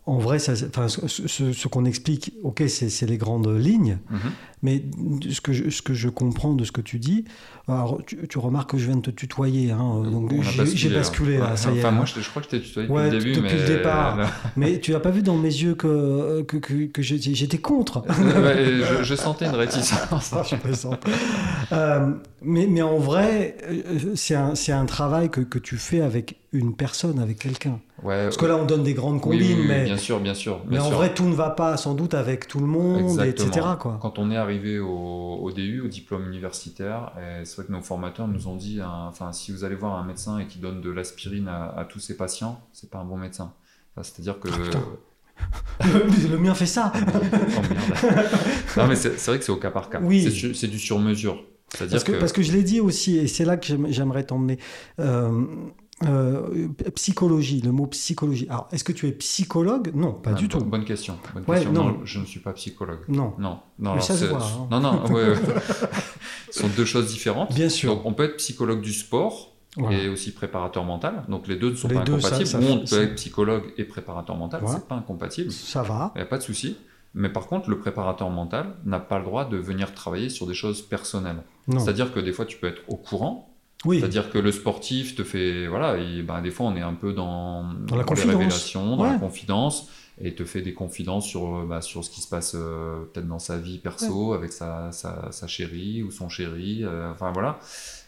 en vrai, enfin, ce, qu'on explique, ok, c'est c'est les grandes lignes, Mhm. Mais ce que, je, ce que je comprends de ce que tu dis, alors tu, tu remarques que je viens de te tutoyer, hein, donc On a j'ai basculé là, Ouais, ça y est. Enfin, hein. moi, je, je crois que je t'ai tutoyé Ouais, depuis le début, depuis mais... le départ. Mais tu n'as pas vu dans mes yeux que, que, que, que j'étais contre. Ouais, je, je sentais une réticence. Ah, je. Euh, mais, mais en vrai, euh, c'est un, travail que, que tu fais avec une personne, avec quelqu'un. Ouais, Parce que là, on donne des grandes combines, oui, oui, mais, bien sûr, bien sûr. mais en sûr. vrai, tout ne va pas sans doute avec tout le monde, Exactement. etc. Quoi. Quand on est arrivé au, au DU, au diplôme universitaire, et c'est vrai que nos formateurs nous ont dit, hein, enfin, si vous allez voir un médecin et qui donne de l'aspirine à, à tous ses patients, c'est pas un bon médecin. Enfin, C'est-à-dire que. putain. Le, mien fait ça. Oh, non, mais c'est vrai que c'est au cas par cas. Oui. C'est du sur-mesure. C'est-à-dire Parce que, que. parce que je l'ai dit aussi, et c'est là que j'aime- j'aimerais t'emmener. Euh, euh, psychologie, le mot psychologie. Alors, est-ce que tu es psychologue? Non, pas Ah, du bo- tout. Bonne question. Bonne Ouais, question. non. Non, je ne suis pas psychologue. Non, Non, non. Alors ça se voit, hein. Non, non, ouais, ouais. Ce sont deux choses différentes. bien sûr. Donc, on peut être psychologue du sport Voilà. et aussi préparateur mental. Donc, les deux ne sont Les pas deux, ça- incompatibles. ça Ou on peut ça- être psychologue et préparateur mental. Ouais. C'est pas incompatible. Ça va. Il n'y a pas de souci. Mais par contre, le préparateur mental n'a pas le droit de venir travailler sur des choses personnelles. Non. C'est-à-dire que des fois, tu peux être au courant. Oui. C'est-à-dire que le sportif te fait. Voilà, et ben, des fois, on est un peu dans, Dans la les confidence. révélations, dans Ouais. la confidence, et te fait des confidences sur, euh, bah, sur ce qui se passe euh, peut-être dans sa vie perso, avec sa, sa, sa chérie ou son chéri. euh, enfin, voilà.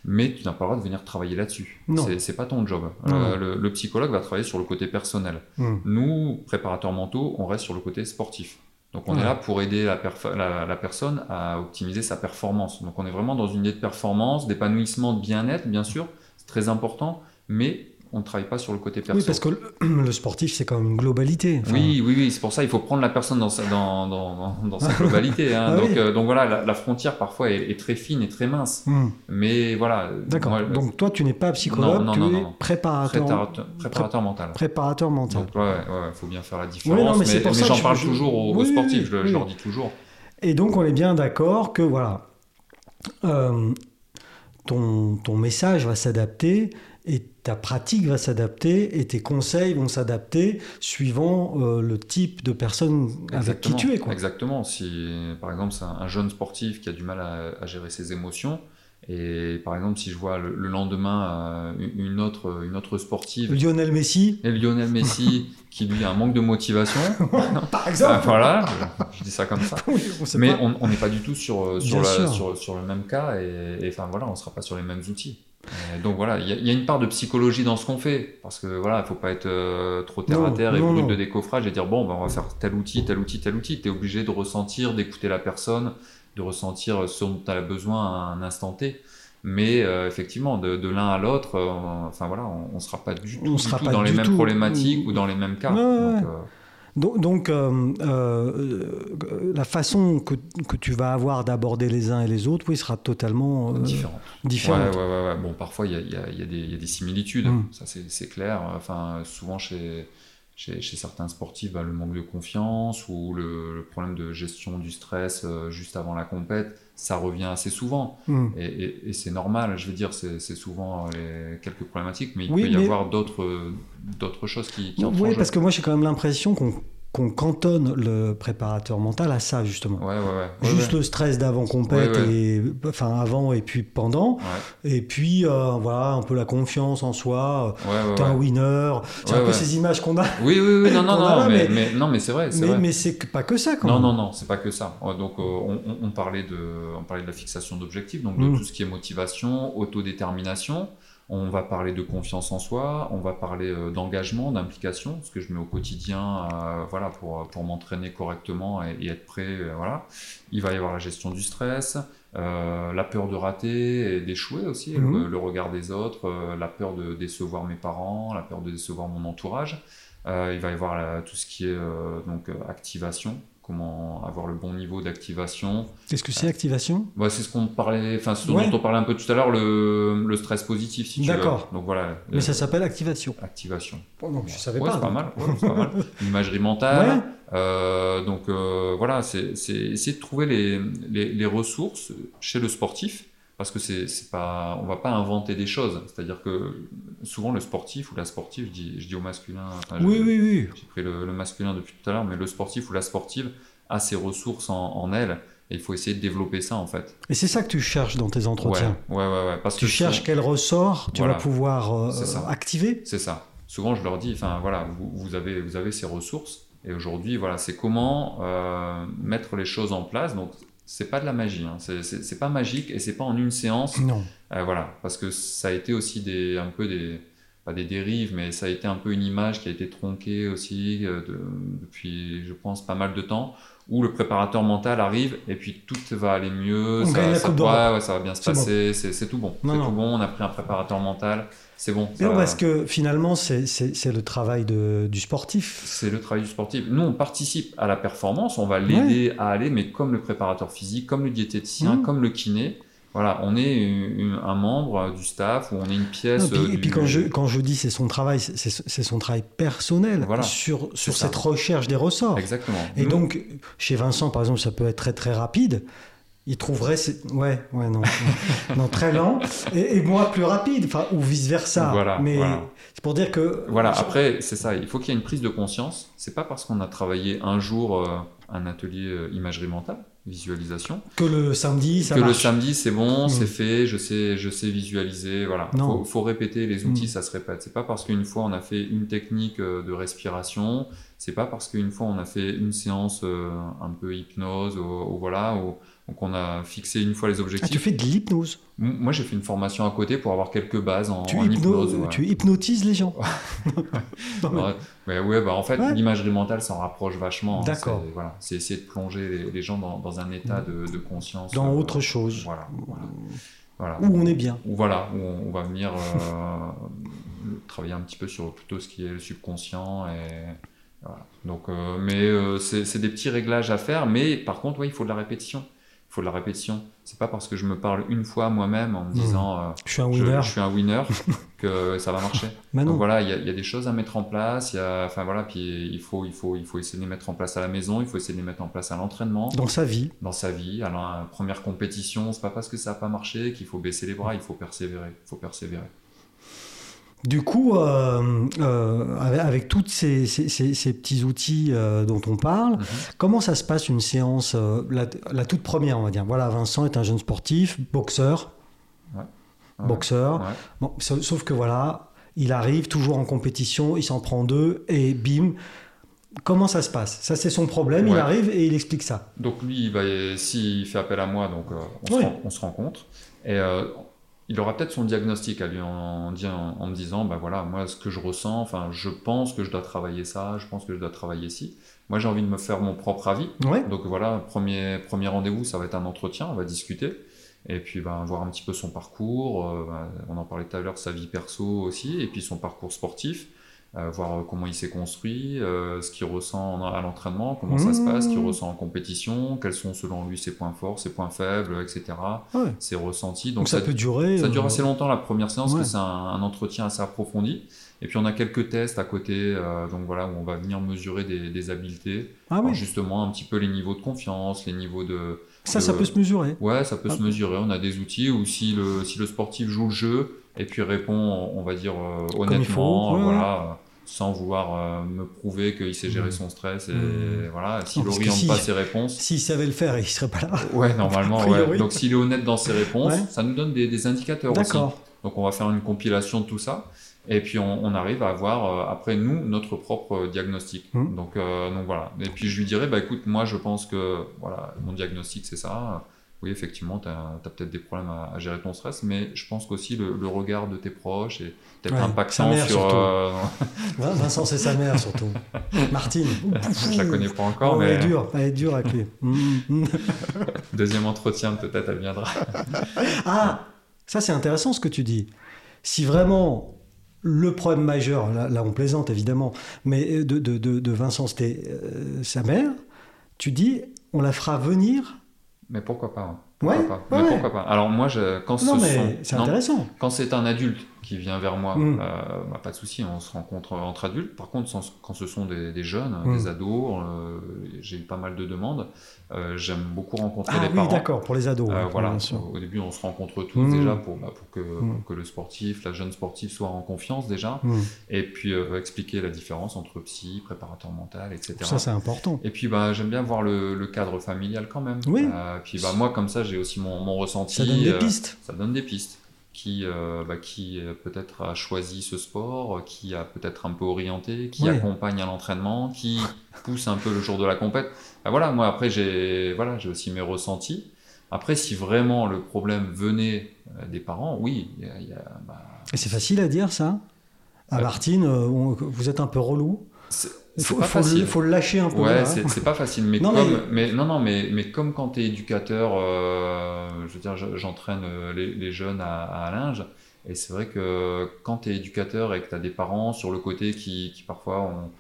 Mais tu n'as pas le droit de venir travailler là-dessus. C'est- pas ton job. Euh, le psychologue va travailler sur le côté personnel. Hmm. Nous, préparateurs mentaux, on reste sur le côté sportif. Donc on Ouais. est là pour aider la- la personne à optimiser sa performance. Donc on est vraiment dans une idée de performance, d'épanouissement, de bien-être, bien sûr, c'est très important, mais on ne travaille pas sur le côté perso. Oui, parce que le, le sportif, c'est quand même une globalité. Enfin, oui, oui, oui, c'est pour ça il faut prendre la personne dans sa, dans, dans, dans- dans sa globalité. hein. Ah donc, oui. euh, donc voilà, la, la frontière parfois est, est très fine et très mince. hmm. Mais voilà. D'accord. moi, Donc toi, tu n'es pas psychologue, Non, non, tu non, es préparateur, préparateur, préparateur mental. préparateur mental. Donc ouais, ouais, faut bien faire la différence. Oui, non, mais mais c'est pour mais ça que j'en je- parle je- toujours aux, sportifs, je leur dis toujours. Et donc, on est bien d'accord que voilà, euh, ton, ton message va s'adapter et ta pratique va s'adapter et tes conseils vont s'adapter suivant euh, le type de personne avec qui tu es. Quoi. Exactement. Si, par exemple, c'est un, un jeune sportif qui a du mal à, à gérer ses émotions, et par exemple, si je vois le, le lendemain euh, une, autre, une autre sportive, Lionel Messi, et Lionel Messi, qui lui a un manque de motivation, par bah, exemple. voilà, je, je dis ça comme ça. Oui, on sait Mais pas. on n'est pas du tout sur, sur, Bien la- sûr. sur, sur le même cas, et, et enfin voilà, on ne sera pas sur les mêmes outils. Et donc voilà, il y, y a une part de psychologie dans ce qu'on fait, parce que voilà, il faut pas être euh, trop terre à terre et non, brut non. de décoffrage et dire bon, ben, on va faire tel outil, tel outil, tel outil. Tu es obligé de ressentir, d'écouter la personne, de ressentir ce dont tu as besoin à un instant T. Mais euh, effectivement, de, de l'un à l'autre, euh, enfin voilà, on ne sera pas du tout, On du sera tout pas dans les mêmes tout. problématiques ou dans les mêmes cas. Ouais, ouais, Donc, ouais. euh, Donc, donc, euh, euh, la façon que, que tu vas avoir d'aborder les uns et les autres, oui, sera totalement euh, différent. différente. Ouais, ouais, ouais, ouais. Bon, parfois, il y a, il y a- il y a des- il y a des similitudes, Mm. ça c'est c'est clair. Enfin, souvent chez, chez, certains sportifs, bah, le manque de confiance ou le, problème de gestion du stress euh, juste avant la compète, ça revient assez souvent. Hmm. Et, c'est normal, je veux dire, c'est souvent les quelques problématiques, mais il peut y avoir d'autres choses qui, qui Oui, parce que moi j'ai quand même l'impression qu'on qu'on cantonne le préparateur mental à ça justement. Ouais, ouais, Juste le stress d'avant compète et enfin avant et puis pendant. Et puis euh, voilà un peu la confiance en soi. T'es un winner. C'est un peu ces images qu'on a. Oui oui oui non non non mais, mais, non mais c'est vrai. Mais, mais c'est pas que ça quand non, même. Non non non c'est pas que ça. Donc euh, on, on, parlait de on parlait de la fixation d'objectifs donc de mm. tout ce qui est motivation, autodétermination. On va parler de confiance en soi, on va parler euh, d'engagement, d'implication, ce que je mets au quotidien euh, voilà, pour, pour m'entraîner correctement et, être prêt. Euh, voilà. Il va y avoir la gestion du stress, la peur de rater et d'échouer aussi, le, mhm. regard des autres, la peur de décevoir mes parents, la peur de décevoir mon entourage. il va y avoir tout ce qui est donc, activation, comment avoir le bon niveau d'activation. Qu'est-ce que c'est activation? Bah, C'est ce qu'on parlait, enfin ce dont on parlait un peu tout à l'heure, le, le, stress positif si tu veux. D'accord. Donc voilà. Mais ça s'appelle activation. Activation. Bon, donc, je savais pas. C'est pas mal. pas mal. L'imagerie mentale. Euh, donc euh, voilà, c'est essayer de trouver les, les, les, ressources chez le sportif parce que c'est pas on va pas inventer des choses. C'est à dire que souvent le sportif ou la sportive je dis, je dis au masculin oui oui oui. j'ai pris le, masculin depuis tout à l'heure mais le sportif ou la sportive a ses ressources en, elle et il faut essayer de développer ça en fait. Et c'est ça que tu cherches dans tes entretiens. Ouais ouais ouais, parce tu que cherches quel ressort tu vas pouvoir euh, activer. C'est ça. Souvent je leur dis enfin voilà vous, vous, avez vous avez ces ressources et aujourd'hui voilà c'est comment euh, mettre les choses en place. Donc c'est pas de la magie, hein. c'est pas magique et c'est pas en une séance. Non. Euh, voilà, parce que ça a été aussi des, un peu des, pas des dérives, mais ça a été un peu une image qui a été tronquée aussi euh, depuis, je pense, pas mal de temps, où le préparateur mental arrive et puis tout va aller mieux, ça, ça, ça, va bien se passer, c'est tout bon. C'est tout bon, on a pris un préparateur mental c'est bon. Non, parce que finalement, c'est le travail de, du sportif. C'est le travail du sportif. Nous, on participe à la performance, on va l'aider à aller, mais comme le préparateur physique, comme le diététicien, mmh. comme le kiné. Voilà, on est un membre du staff ou on est une pièce. et puis quand je, quand je dis c'est son travail, c'est son travail personnel sur, sur cette recherche des ressorts. Exactement. Et donc, chez Vincent, par exemple, ça peut être très très rapide il trouverait ouais ouais non non, très lent et, moi plus rapide enfin ou vice versa voilà, mais c'est pour dire que voilà après c'est ça il faut qu'il y ait une prise de conscience c'est pas parce qu'on a travaillé un jour euh, un atelier euh, imagerie mentale visualisation que le samedi ça que le samedi c'est bon mm. c'est fait je sais je sais visualiser voilà non. Faut, répéter les outils mm. ça se répète c'est pas parce qu'une fois on a fait une technique euh, de respiration c'est pas parce qu'une fois on a fait une séance un peu hypnose ou, voilà ou donc on a fixé une fois les objectifs. Ah, tu fais de l'hypnose Moi j'ai fait une formation à côté pour avoir quelques bases en, hypnose. Tu hypnotises les gens mais... Ouais, bah, en fait l'imagerie mentale s'en rapproche vachement. Hein. D'accord. voilà, c'est essayer de plonger les, gens dans, un état de, conscience. Dans euh, autre chose. Voilà, voilà. Où on est bien. Où, voilà, où on, va venir euh, travailler un petit peu sur plutôt ce qui est le subconscient et... Voilà. Donc, euh, mais c'est des petits réglages à faire, mais par contre, ouais, il faut de la répétition faut de la répétition. C'est pas parce que je me parle une fois moi-même en me disant euh, je suis un winner, je, suis un winner que ça va marcher. Donc voilà, il y, a des choses à mettre en place. Y a, enfin voilà, puis il faut, il faut, il faut essayer de les mettre en place à la maison. Il faut essayer de les mettre en place à l'entraînement. Dans sa vie. Dans sa vie. Alors, la première compétition, c'est pas parce que ça a pas marché qu'il faut baisser les bras. Il faut persévérer. Il faut persévérer. Du coup, euh, euh, avec, tous ces, petits outils euh, dont on parle, mhm. comment ça se passe une séance, la, toute première, on va dire? Voilà, Vincent est un jeune sportif, boxeur. Boxeur. Bon, sauf que voilà, il arrive toujours en compétition, il s'en prend deux et bim. Comment ça se passe? Ça, c'est son problème. Il arrive et il explique ça. Donc lui, s'il fait appel à moi, donc on, se, on se rencontre. Et il aura peut-être son diagnostic à lui en, en, me disant, bah voilà, moi ce que je ressens, enfin je pense que je dois travailler ça, je pense que je dois travailler ci. Moi j'ai envie de me faire mon propre avis. Donc voilà, premier, premier rendez-vous, ça va être un entretien, on va discuter. Et puis bah, voir un petit peu son parcours, euh, bah, on en parlait tout à l'heure, sa vie perso aussi, et puis son parcours sportif. Euh, voir comment il s'est construit, euh, ce qu'il ressent à l'entraînement, comment ça se passe, ce qu'il Mmh. ressent en compétition, quels sont selon lui ses points forts, ses points faibles, etc. Ouais. Ses ressentis. Donc, ça, peut durer. ça dure euh, assez longtemps la première séance, ouais. parce que c'est un, un entretien assez approfondi. Et puis on a quelques tests à côté, euh, donc voilà, où on va venir mesurer des, des habiletés. Ah oui, justement, un petit peu les niveaux de confiance, les niveaux de. ça, ça peut se mesurer. Ouais, ça peut Ah. se mesurer. On a des outils où si le, si le sportif joue le jeu et puis répond, on va dire, euh, honnêtement, il faut, ouais, voilà, sans vouloir euh, me prouver qu'il sait gérer Mm. son stress et Mm. voilà, s'il parce que oriente si- pas ses réponses. S'il savait le faire, il serait pas là. Ouais, normalement, ouais. Donc s'il est honnête dans ses réponses, Ouais. ça nous donne des, des indicateurs aussi. Donc on va faire une compilation de tout ça. Et puis on, on arrive à avoir euh, après nous notre propre diagnostic. Donc, euh, donc voilà. Et puis je lui dirais, bah écoute, moi je pense que voilà, mon diagnostic c'est ça. Oui, effectivement, tu as, peut-être des problèmes à, à gérer ton stress, mais je pense qu'aussi le, le regard de tes proches est peut-être Ouais, mère sur. euh, Vin- Vincent, c'est sa mère surtout. Martine. je la connais pas encore, Oh, mais Elle est dure, elle est dure avec lui. Mm, mm. deuxième entretien, peut-être elle viendra. Ah, ça c'est intéressant ce que tu dis. Si vraiment le problème majeur, là, là, on plaisante évidemment, mais de, de, de, de Vincent c'était euh, sa mère, tu dis on la fera venir. Mais pourquoi pas hein. Pourquoi Ouais, pas ouais. Mais pourquoi pas Alors moi, je, quand Non ce mais sont... c'est non, intéressant. Quand c'est un adulte qui vient vers moi, Mm. euh, bah, pas de souci, on se rencontre entre adultes. Par contre, sans- quand ce sont des, des jeunes, Mm. des ados, euh, j'ai eu pas mal de demandes. euh, J'aime beaucoup rencontrer Ah les oui, parents. d'accord, pour les ados. Voilà, au début, on se rencontre tous Mm. déjà pour, bah, pour, que, pour que le sportif, la jeune sportive soit en confiance déjà, et puis expliquer la différence entre psy, préparateur mental, etc. Ça c'est important. Et puis bah, j'aime bien voir le, le cadre familial quand même. Oui. Puis bah, moi, comme ça, j'ai aussi mon, mon ressenti. Ça donne des pistes. ça donne des pistes. Qui, euh, bah, qui euh, peut-être a choisi ce sport, qui a peut-être un peu orienté, qui Oui. accompagne à l'entraînement, qui pousse un peu le jour de la compète. Bah, voilà, moi après j'ai voilà, j'ai aussi mes ressentis. Après, si vraiment le problème venait euh, des parents, oui, y a- il y a, bah, Et c'est facile à dire ça? À Euh, Martine, euh, on- vous êtes un peu relou? Faut, pas faut le, facile. faut le lâcher un peu. Ouais, hein. c'est pas facile, mais Non, comme, mais... non, non, mais, mais comme quand tu es éducateur, euh, je veux dire, je- j'entraîne euh, les, les jeunes à, à linge, et c'est vrai que quand tu es éducateur et que tu as des parents sur le côté qui, qui parfois ont,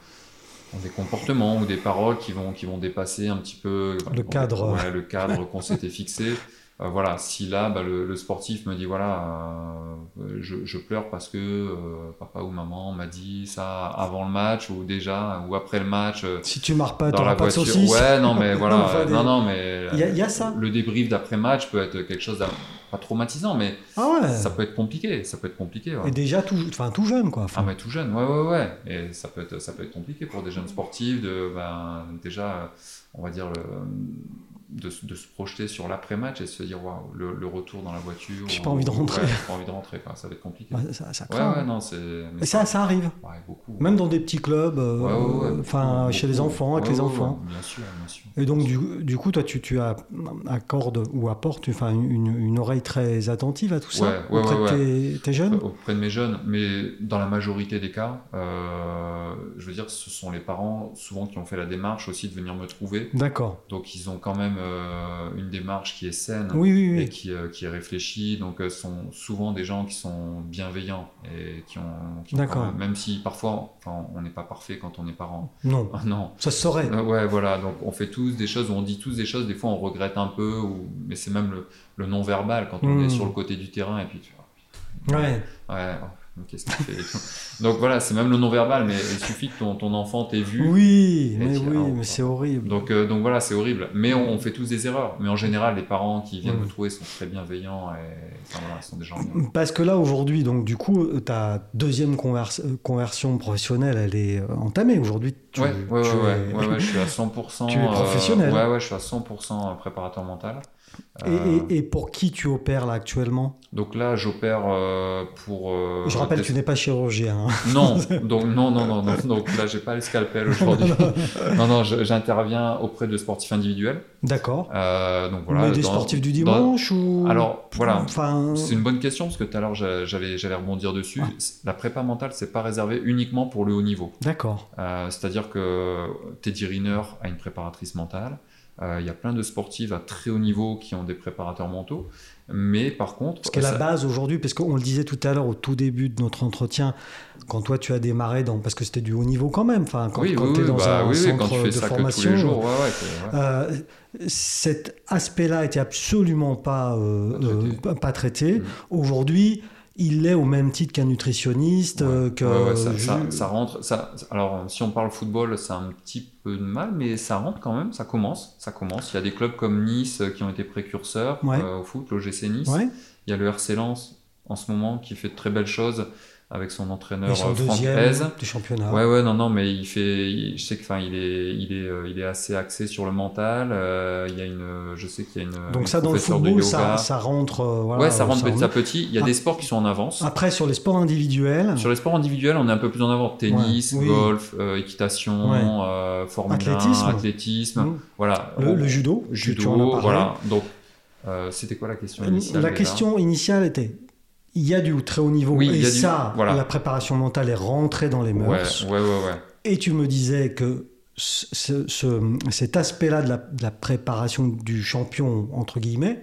ont des comportements ou des paroles qui vont, qui vont dépasser un petit peu Le cadre. ouais, le cadre qu'on s'était fixé. Euh, voilà, si là, bah, le, le sportif me dit voilà, euh, je, je pleure parce que euh, papa ou maman m'a dit ça avant le match ou déjà ou après le match. euh, Si tu marres pas, dans la pas de voiture. saucisse. Ouais, non, mais voilà. Non, enfin, des- non, non, mais. Il y a- il y a ça. Le débrief d'après-match peut être quelque chose d'un pas traumatisant, mais Ah ouais. ça peut être compliqué. Ça peut être compliqué. ouais. Et déjà tout, enfin tout jeune quoi. Ah, mais tout jeune, ouais, ouais, ouais. Et ça peut être, ça peut être compliqué pour des jeunes sportifs de, ben, déjà, euh, on va dire, le, de, se- de se projeter sur l'après-match et se dire, waouh, le, le retour dans la voiture. J'ai pas envie de rentrer. Ouais, pas envie de rentrer. Ça va être compliqué. ouais, ça, ça Ouais, craint. ouais, non, c'est. mais Et ça, ça arrive. beaucoup. Même dans des petits clubs, euh, enfin chez les enfants, avec les enfants. bien sûr, bien sûr. Et donc du, du coup, toi, tu, tu accordes ou apportes enfin, une, une oreille très attentive à tout ça auprès de tes, tes jeunes? Auprès de mes jeunes, mais dans la majorité des cas, euh, je veux dire, ce sont les parents souvent qui ont fait la démarche aussi de venir me trouver. D'accord. Donc ils ont quand même euh, une démarche qui est saine Oui, oui, et qui, euh, qui est réfléchie. Donc euh, sont souvent des gens qui sont bienveillants et qui ont, qui même, même si parfois, enfin, on n'est pas parfait quand on est parent. Non, Ah non. ça se saurait. Euh, ouais, voilà. Donc on fait tous des choses, on dit tous des choses. Des fois, on regrette un peu, ou... mais c'est même le, le non-verbal quand on Mm. est sur le côté du terrain et puis tu vois. Ouais. Ouais, qu'est-ce qu'il fait et tout. Donc voilà, c'est même le non-verbal, mais il suffit que ton, ton enfant t'ait vu. Oui, mais oui, ah, mais c'est horrible. Donc, euh, donc voilà, c'est horrible. Mais on, on fait tous des erreurs. Mais en général, les parents qui viennent Mm. me trouver sont très bienveillants et enfin, voilà, sont des gens bien. Parce que là, aujourd'hui, donc du coup, ta deuxième convers- conversion professionnelle, elle est euh, entamée. Aujourd'hui, tu, Ouais, ouais, tu ouais, es- ouais, je suis à 100%. Tu es professionnel. euh, ouais, ouais, je suis à 100% préparateur mental. Et, Euh, et- et pour qui tu opères là actuellement? Donc là, j'opère euh, pour. euh, Je rappelle, des- tu n'es pas chirurgien. hein. Non, donc non, non, non, non. Donc là, j'ai pas le scalpel aujourd'hui. non, non, j'interviens auprès de sportifs individuels. D'accord. Donc voilà. Mais des dans- sportifs du dans- dimanche ou Alors voilà, Enfin, c'est une bonne question parce que tout à l'heure j'a- j'allais j'allais rebondir dessus. Ah. La prépa mentale, c'est pas réservé uniquement pour le haut niveau. d'accord. C'est-à-dire que Teddy Riner a une préparatrice mentale. Euh, Il y a plein de sportifs à très haut niveau qui ont des préparateurs mentaux. Mais par contre. Parce que la base aujourd'hui, parce qu'on le disait tout à l'heure au tout début de notre entretien, quand toi tu as démarré dans. Parce que c'était du haut niveau quand même, enfin, quand, oui, quand tu es dans bah, un oui, centre quand tu fais de ça formation. Que jours, ouais, ouais, euh, cet aspect-là était absolument pas, euh, Pas traité. euh, pas traité. Mm. Aujourd'hui, il est au même titre qu'un nutritionniste, que. Ouais, ouais, ça, je- ça- ça rentre. Ça, alors, si on parle football, c'est un petit peu de mal, mais ça rentre quand même. Ça commence. Ça commence. Il y a des clubs comme Nice euh, qui ont été précurseurs Ouais. euh, au foot, l'OGC Nice. Ouais. Il y a le RC Lens en ce moment qui fait de très belles choses avec son entraîneur euh, Franck Hez. du championnat. Ouais, ouais, non, non, mais il fait, il- je sais que, enfin, il est, il est, euh, il est assez axé sur le mental. euh, il y a une, je sais qu'il y a une. une Donc ça, dans le football, ça, ça rentre. euh, voilà, ouais, ça rentre ça petit à petit. Il y a Ah. des sports qui sont en avance. Après, sur les sports individuels, Sur les sports individuels, on est un peu plus en avant. Tennis, Ouais, oui. golf, euh, équitation, Ouais. Formule Athlétisme. 1, athlétisme. Mm. Voilà. le, judo, judo, tu en as parlé. voilà. Donc, c'était quoi la question initiale La question initiale était il y a du très haut niveau Oui, et du- ça, voilà. la préparation mentale est rentrée dans les mœurs. ouais, ouais, ouais. Et tu me disais que ce- ce- cet aspect-là de la, de la préparation du champion, entre guillemets,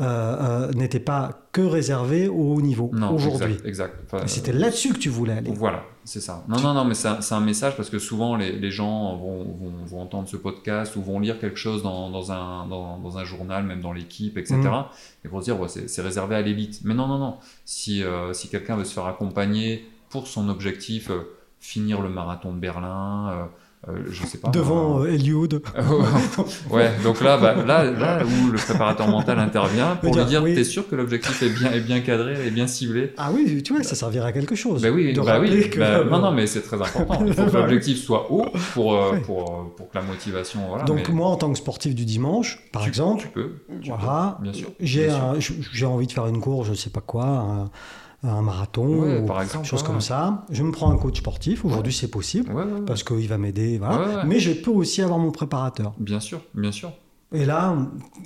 euh, euh, n'était pas que réservé au haut niveau aujourd'hui. exact, C'était là-dessus que tu voulais aller. Voilà, c'est ça. Non, non, non, mais c'est un, message parce que souvent les, les gens vont, vont, vont entendre ce podcast ou vont lire quelque chose dans, dans, un, dans, dans un journal, même dans l'équipe, etc. Mm. Et vont se dire, ouais, c'est réservé à l'élite. Mais non, non, non. Si, euh, si quelqu'un veut se faire accompagner pour son objectif, finir le marathon de Berlin, euh, je sais pas. Devant euh, Eliud. ouais, donc là, bah, là, là où le préparateur mental intervient pour Veut lui dire, dire, oui. t'es sûr que l'objectif est bien, est bien cadré, est bien ciblé? Ah oui, tu vois, ça servira à quelque chose. bah oui, de bah oui. que- bah, non, non, mais c'est très important. Il faut que l'objectif soit haut pour, euh, Ouais. pour, euh, pour que la motivation. Voilà, Donc mais moi, en tant que sportif du dimanche, par tu- exemple, tu peux. tu voilà, peux, bien sûr. j'ai envie de faire une course, je sais pas quoi, un, un marathon, Ouais, ou par exemple. chose ouais, comme ça. Je me prends un coach sportif. Aujourd'hui, c'est possible parce qu'il va m'aider. Voilà. Mais je peux aussi avoir mon préparateur. Bien sûr, bien sûr. Et là,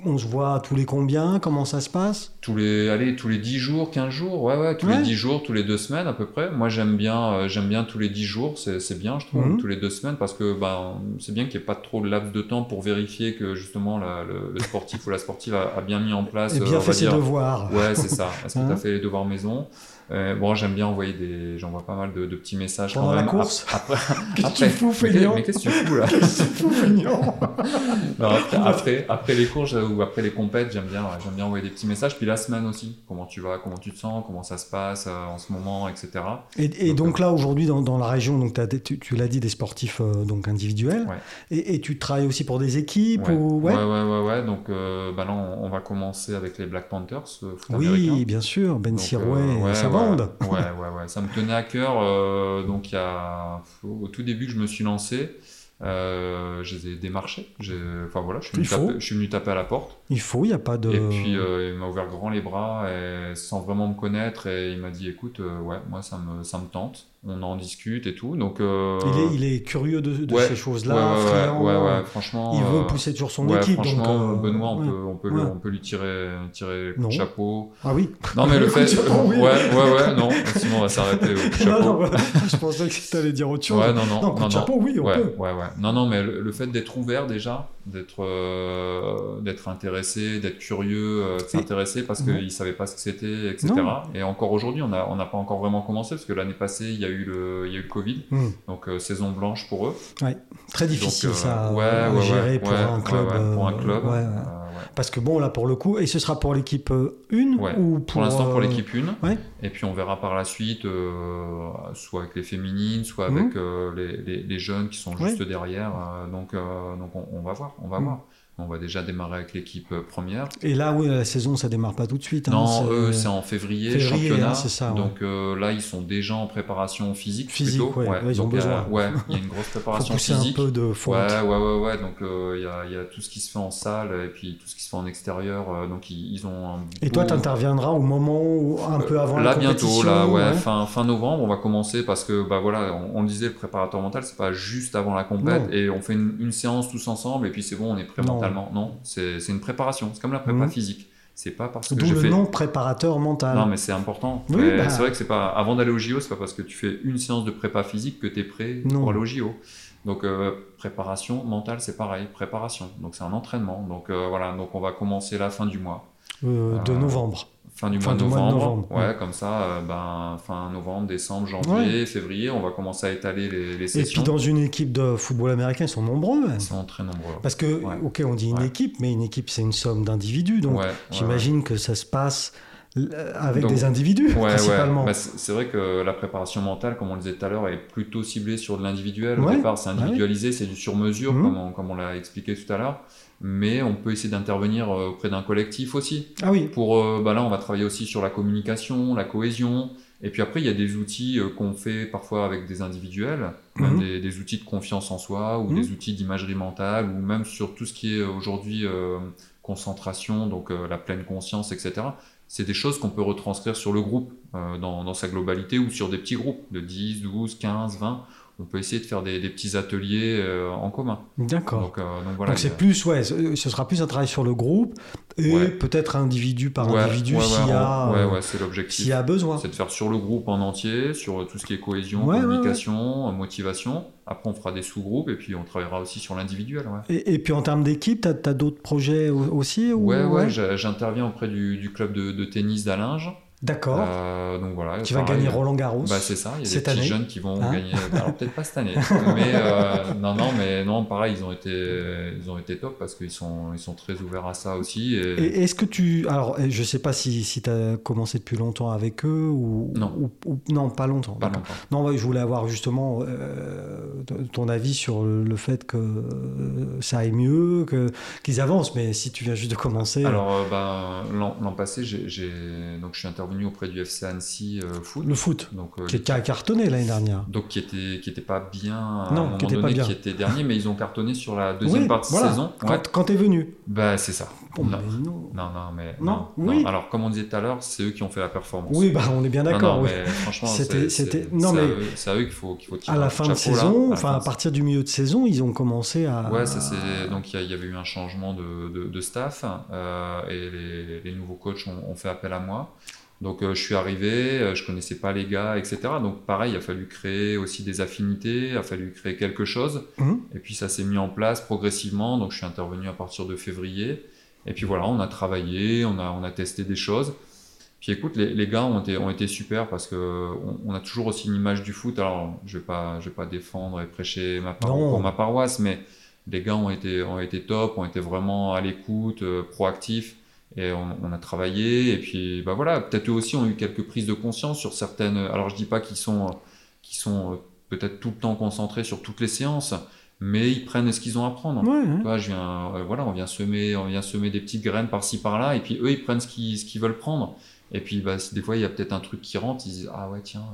on, se voit tous les combien? Comment ça se passe? Tous les, allez, tous les 10 jours, 15 jours, ouais, ouais, tous Ouais. les 10 jours, tous les 2 semaines à peu près. Moi, j'aime bien, euh, j'aime bien tous les 10 jours, c'est bien, je trouve, Mhm. tous les 2 semaines, parce que ben, c'est bien qu'il n'y ait pas trop de laps de temps pour vérifier que justement la- le, le sportif ou la sportive a, a bien mis en place. Et euh, bien on fait ses devoirs. Ouais, c'est ça. Est-ce que tu Hein as fait les devoirs maison? Euh, Bon, j'aime bien envoyer des. J'envoie pas mal de, de petits messages Pendant quand la course Ap- Après, Qu'est-ce que tu fous, Mais qu'est-ce que tu fous là C'est fou, mignon. Non, après, après, après les cours je- ou après les compètes, j'aime bien, j'aime bien envoyer des petits messages. Puis la semaine aussi. Comment tu vas, comment tu te sens, comment ça se passe euh, en ce moment, etc. Et, et donc là, aujourd'hui, dans, dans la région, donc des- tu, tu l'as dit, des sportifs euh, donc individuels. Ouais. Et, et tu travailles aussi pour des équipes Ouais. ou... ouais, ouais, ouais, ouais. Donc euh, bah là, on, on va commencer avec les Black Panthers, euh, Oui, américain. bien sûr, Ben Sirouet ouais, ouais. Ouais. Ça me tenait à cœur. euh, donc, il y a, au tout début que je me suis lancé, euh, je les ai démarchés. J'ai- Enfin voilà, je suis, venu taper, je suis venu taper à la porte. Il faut, il n'y a pas de... Et puis, euh, il m'a ouvert grand les bras et, sans vraiment me connaître. Et il m'a dit écoute, euh, ouais, moi, ça me, ça me tente. On en discute et tout. Donc, euh, il, est, il est curieux de, de ouais, ces choses-là, ouais, ouais, friand. ouais, ouais, franchement. Il veut euh, pousser toujours son équipe. franchement, donc, euh, Benoît, on, ouais. peut, on, peut, on peut lui tirer, tirer le chapeau. Ah oui Non, mais le fait. de chapeau, oui. Ouais, ouais, ouais, non. Sinon, on va s'arrêter au coup de Non, chapeau. non, je pensais que tu allais dire autre chose. Ouais, non, non. non, coup de chapeau, oui, on peut. ouais, ouais. Non, non, mais le, le fait d'être ouvert déjà, d'être euh, d'être intéressé, d'être curieux, euh, de s'intéresser parce qu'ils ne savaient pas ce que c'était, etc. Non. Et encore aujourd'hui, on n'a on pas encore vraiment commencé parce que l'année passée, il y a eu le, il y a eu le Covid, Hmm. donc euh, saison blanche pour eux. Très difficile Donc, euh, ça ouais, à ouais, gérer ouais, pour, ouais, un ouais, club, ouais, pour un club. Euh. Parce que bon, là pour le coup, et ce sera pour l'équipe 1 Ouais. ou Pour l'instant, pour euh, l'équipe 1. ouais. Et puis, on verra par la suite, euh, soit avec les féminines, soit Mhm. avec euh, les, les- les jeunes qui sont Ouais. juste derrière. euh, donc, euh, donc on, on va voir. On va Mhm. voir. On va déjà démarrer avec l'équipe euh, première. Et là, oui, la saison, ça démarre pas tout de suite. hein, non, c'est- eux, c'est en février, Février, championnat. hein, c'est ça, ouais. Donc euh, là, ils sont déjà en préparation physique. Physique, plutôt. ouais, ouais, ils ont donc, il y a- besoin. ouais, il y a une grosse préparation physique. un peu de fonte. Ouais, ouais, ouais, ouais. Donc euh, il y, a, il y a tout ce qui se fait en salle et puis tout ce qui se fait en extérieur. donc ils, ils ont un Et toi, tu interviendras au moment où, un peu avant Là la compétition bientôt, là, ouais, Fin, fin novembre, on va commencer parce que bah voilà, on, disait, le préparateur mental, c'est pas juste avant la compète et on fait une, une séance tous ensemble et puis c'est bon, on est prêt Non. Mentalement. Non, c'est une préparation, c'est comme la prépa Mhm. physique. C'est pas parce que D'où le nom préparateur mental. Non, mais c'est important. Oui, bah. C'est vrai que c'est pas avant d'aller au JO, c'est pas parce que tu fais une séance de prépa physique que tu es prêt Non. pour aller au JO. Donc euh, préparation mentale, c'est pareil, préparation. Donc c'est un entraînement. Donc euh, voilà, donc on va commencer la fin du mois. euh, de novembre. Fin du mois, de, novembre. Ouais, comme ça, ben, fin novembre, décembre, janvier, février, on va commencer à étaler les, sessions. Et puis dans une équipe de football américain, ils sont nombreux. Ils sont très nombreux. Parce que, ok, on dit une équipe, mais une équipe, c'est une somme d'individus. Donc j'imagine que ça se passe avec des individus principalement. Bah, c'est vrai que la préparation mentale, comme on le disait tout à l'heure, est plutôt ciblée sur de l'individuel. Au départ, c'est individualisé, c'est du sur-mesure, mmh. comme on, comme on l'a expliqué tout à l'heure. Mais on peut essayer d'intervenir euh, auprès d'un collectif aussi. Ah oui. Pour, euh, bah là, on va travailler aussi sur la communication, la cohésion. Et puis après, il y a des outils euh, qu'on fait parfois avec des individuels, même mmh. des, outils de confiance en soi, ou mmh. des outils d'imagerie mentale, ou même sur tout ce qui est aujourd'hui concentration, donc la pleine conscience, etc c'est des choses qu'on peut retranscrire sur le groupe dans, sa globalité ou sur des petits groupes de 10, 12, 15, 20. On peut essayer de faire des, petits ateliers euh, en commun. D'accord. Donc, euh, c'est plus, ouais, ce sera plus un travail sur le groupe et peut-être individu par individu s'il y a, c'est l'objectif. S'il y a besoin. C'est de faire sur le groupe en entier, sur tout ce qui est cohésion, communication, motivation. Après, on fera des sous-groupes et puis on travaillera aussi sur l'individuel. Et, puis en termes d'équipe, tu as, d'autres projets aussi ou... Ouais, ouais, j'interviens auprès du, club de, de tennis d'Alinge. D'accord. Euh, donc voilà. Tu vas gagner Roland Garros. Bah c'est ça. Il y a des petits jeunes qui vont hein gagner. Alors peut-être pas cette année, mais euh, non non mais non pareil ils ont été ils ont été top parce qu'ils sont ils sont très ouverts à ça aussi. Et, est-ce que tu alors je sais pas si si tu as commencé depuis longtemps avec eux ou non ou, non pas longtemps. Pas longtemps. Non je voulais avoir justement euh, ton avis sur le, fait que ça aille mieux que qu'ils avancent mais si tu viens juste de commencer. Alors ben l'an passé j'ai donc je suis intervenu venu auprès du FC Annecy euh, Foot. Le foot, donc, euh, qui à cartonné l'année dernière. Donc qui était, qui était pas bien à non, un qui était donné, pas bien. qui était dernier, mais ils ont cartonné sur la deuxième partie de saison. Quand, quand tu es venu. Bah c'est ça. non. non. non, mais non? Oui. Alors comme on disait tout à l'heure, c'est eux qui ont fait la performance. Oui, bah on est bien d'accord. mais franchement, c'était, non mais c'est à eux qu'il faut, qu'il faut tirer. À la fin de saison, enfin à partir du milieu de saison, ils ont commencé à. Ouais, ça c'est donc il y, avait eu un changement de, staff euh, et les, nouveaux coachs ont fait appel à moi. Donc euh, je suis arrivé, euh, je connaissais pas les gars, etc. Donc pareil, il a fallu créer aussi des affinités, il a fallu créer quelque chose. Mhm. Et puis ça s'est mis en place progressivement. Donc je suis intervenu à partir de février. Et puis voilà, on a travaillé, on a, on a testé des choses. Puis écoute, les, les gars ont été, ont été super parce que on, a toujours aussi une image du foot. Alors je vais pas, je vais pas défendre et prêcher ma pour ma paroisse, mais les gars ont été, ont été top, ont été vraiment à l'écoute, euh, proactifs. Et on, a travaillé, et puis bah voilà, peut-être eux aussi ont eu quelques prises de conscience sur certaines. Alors je dis pas qu'ils sont, qu'ils sont euh, peut-être tout le temps concentrés sur toutes les séances, mais ils prennent ce qu'ils ont à prendre. Ouais, je viens, euh, voilà, on vient semer, on vient semer des petites graines par-ci par-là, et puis eux ils prennent ce qu'ils, qu'ils veulent prendre. Et puis bah, des fois il y a peut-être un truc qui rentre, ils disent ah ouais tiens,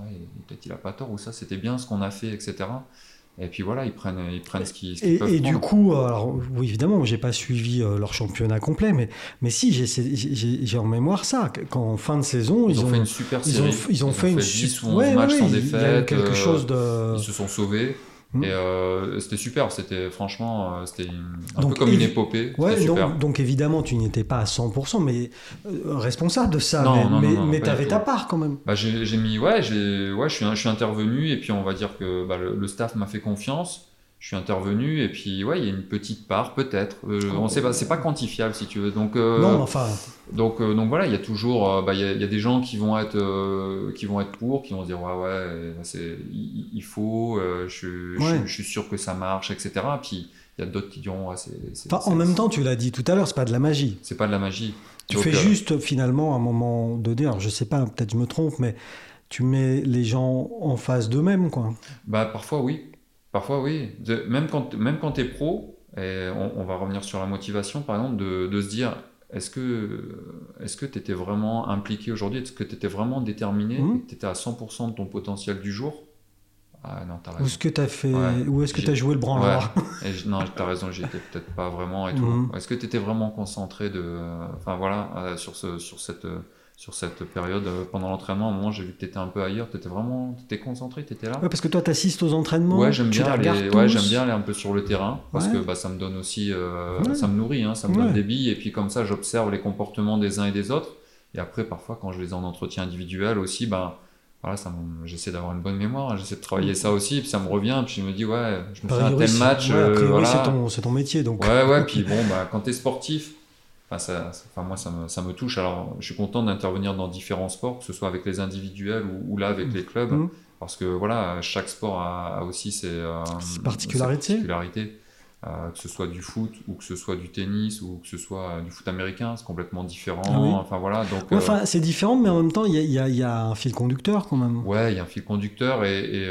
peut-être il a pas tort ou ça c'était bien ce qu'on a fait, etc. Et puis voilà, ils prennent, ils prennent ce qu'ils et, peuvent Et du coup, alors oui, évidemment, j'ai pas suivi euh, leur championnat complet, mais, mais si, j'ai en mémoire ça, qu'en fin de saison, ils, ont, fait une super série. Ils ont, fait, une 10 ou 11 matchs sans défaite. quelque euh, chose de... Ils se sont sauvés. Mm. Et euh, c'était super, c'était franchement, euh, c'était un peu comme une épopée. Ouais, donc, donc, évidemment, tu n'étais pas à 100%, mais euh, responsable de ça. mais, tu avais ta part quand même. Bah, j'ai mis, ouais, ouais je, suis, je suis intervenu et puis on va dire que bah, le, staff m'a fait confiance. Je suis intervenu et puis ouais, il y a une petite part peut-être. on sait pas, c'est pas quantifiable si tu veux. Donc non, enfin. Donc, euh, donc voilà, il y a toujours, euh, bah, il, y a, des gens qui vont être, euh, qui vont être pour, qui vont dire ouais ouais, c'est, il, faut, je, je, suis sûr que ça marche, etc. Puis il y a d'autres qui diront ouais, c'est, en même temps, tu l'as dit tout à l'heure, c'est pas de la magie. C'est pas de la magie. Tu fais juste finalement à un moment donné, alors je sais pas, peut-être je me trompe, mais tu mets les gens en face d'eux-mêmes, quoi. Bah parfois oui, parfois oui. même quand même quand t'es pro, et on, on, va revenir sur la motivation par exemple, de, de se dire est-ce que est-ce que tu étais vraiment impliqué aujourd'hui? Est-ce que tu étais vraiment déterminé? Mmh. Tu étais à 100% de ton potentiel du jour? Ah non, Où est-ce que tu as fait Où est-ce que tu as joué le branleur? Non, tu as raison, j'y étais peut-être pas vraiment et tout. Mmh. Est-ce que tu étais vraiment concentré de enfin voilà, euh, sur ce sur cette sur cette période euh, pendant l'entraînement. À un moment, j'ai vu que tu étais un peu ailleurs. Tu étais vraiment étais concentré, tu étais là. Ouais, parce que toi, tu assistes aux entraînements. Ouais, j'aime bien, aller, ouais, j'aime bien aller un peu sur le terrain parce que bah, ça me donne aussi, euh, ça me nourrit, hein, ça me donne des billes. Et puis comme ça, j'observe les comportements des uns et des autres. Et après, parfois, quand je les ai en entretien individuel aussi, ben, voilà, ça j'essaie d'avoir une bonne mémoire, hein. j'essaie de travailler ça aussi, puis ça me revient, puis je me dis, ouais, je me fais un tel match. Euh, voilà. c'est ton, ton, métier. Donc. Ouais, ouais, puis bon, bah, quand tu es sportif, ça, enfin, moi, ça me, ça me, touche. Alors, je suis content d'intervenir dans différents sports, que ce soit avec les individuels ou, là avec les clubs, mmh. parce que voilà, chaque sport a, aussi ses, euh, particularités. Euh, que ce soit du foot ou que ce soit du tennis ou que ce soit du foot américain, c'est complètement différent. Ah enfin voilà, donc. enfin, c'est différent, mais en même temps, il y, y, a un fil conducteur quand même. Ouais, il y a un fil conducteur et,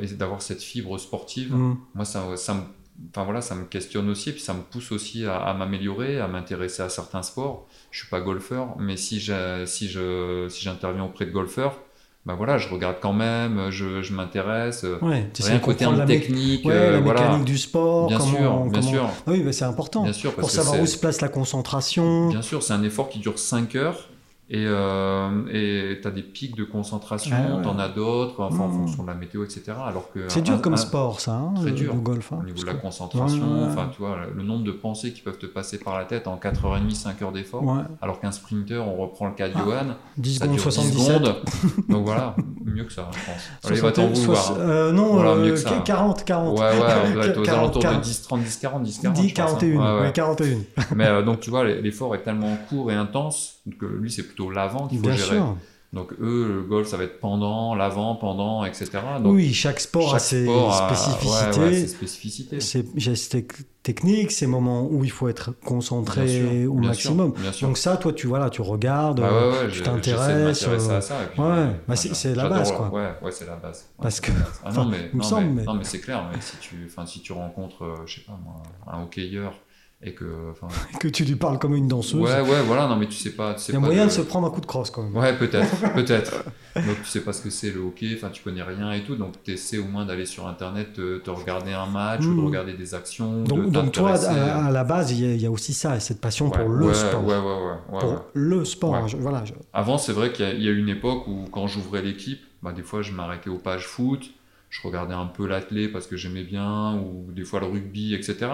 et, d'avoir cette fibre sportive, mmh. moi ça, ça me enfin voilà, ça me questionne aussi, puis ça me pousse aussi à, m'améliorer, à m'intéresser à certains sports. Je suis pas golfeur, mais si je, si je, si j'interviens auprès de golfeurs, ben voilà, je regarde quand même, je, je m'intéresse. Ouais, tu sais côté la technique, ouais, euh, la voilà. mécanique du sport. Bien sûr, bien sûr. Ah oui, c'est important. Bien sûr, pour savoir où se place la concentration. Bien sûr, c'est un effort qui dure 5 heures. Et euh, tu as des pics de concentration, ah tu en as d'autres, enfin, en mmh. fonction de la météo, etc. Alors que c'est dur comme sport, ça, hein, très dur, le golf. Hein, au niveau de la concentration, enfin, tu vois, le nombre de pensées qui peuvent te passer par la tête en 4h30, 5 heures d'effort. Alors qu'un sprinter, on reprend le cas de ah, Johan, 10 secondes, 77. secondes. Donc voilà, mieux que ça, je pense. Allez, va t'en vouloir. Euh, non, voilà, euh, mieux que ça. 40, 40. Ouais, ouais, on doit être aux alentours de 10, 30, 10, 40, 10, 40. 10, 41, ouais, 41. Mais euh, donc, tu vois, l'effort est tellement court et intense que lui, c'est plutôt l'avant qu'il faut gérer. Sûr. Donc eux, le golf, ça va être pendant, l'avant, pendant, etc. Donc, oui, chaque sport a ses spécificités. Ouais, ses spécificités. Ses gestes techniques, ces moments où il faut être concentré au maximum. Donc ça, toi, tu vois tu regardes, bah tu t'intéresses. Euh... ça. Bah c'est la base, quoi. Ouais, c'est la base. Parce que, ah, non, mais, non, mais, non, mais c'est clair. Mais si tu, si tu rencontres, euh, je sais pas moi, un hockeyeur et que que tu lui parles comme une danseuse. Ouais ouais voilà non mais tu sais pas tu sais il y a moyen de... se prendre un coup de crosse quand même. Ouais peut-être peut-être. Donc tu sais pas ce que c'est le hockey enfin tu connais rien et tout donc tu essaies au moins d'aller sur internet te, regarder un match ou de hmm. regarder des actions donc, donc toi à, la base il y, a aussi ça cette passion pour le sport. ouais, ouais, pour le sport voilà avant c'est vrai qu'il y, a eu une époque où quand j'ouvrais l'équipe bah, des fois je m'arrêtais aux pages foot je regardais un peu l'athlé parce que j'aimais bien ou des fois le rugby etc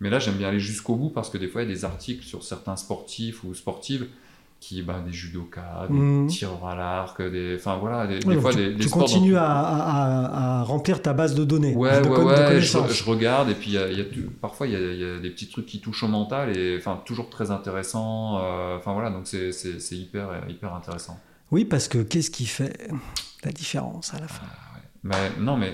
mais là, j'aime bien aller jusqu'au bout parce que des fois, il y a des articles sur certains sportifs ou sportives qui, bah, des judokas, des mmh. tireurs à l'arc, des, enfin voilà, des, fois tu, des, tu continues à, à, remplir ta base de données. Ouais, de ouais, ouais. Je, regarde et puis y a, y a, parfois il y, a, des petits trucs qui touchent au mental et enfin toujours très intéressant. Euh, enfin voilà, donc c'est hyper hyper intéressant. Oui, parce que qu'est-ce qui fait la différence à la fin? Ah, mais, Non, mais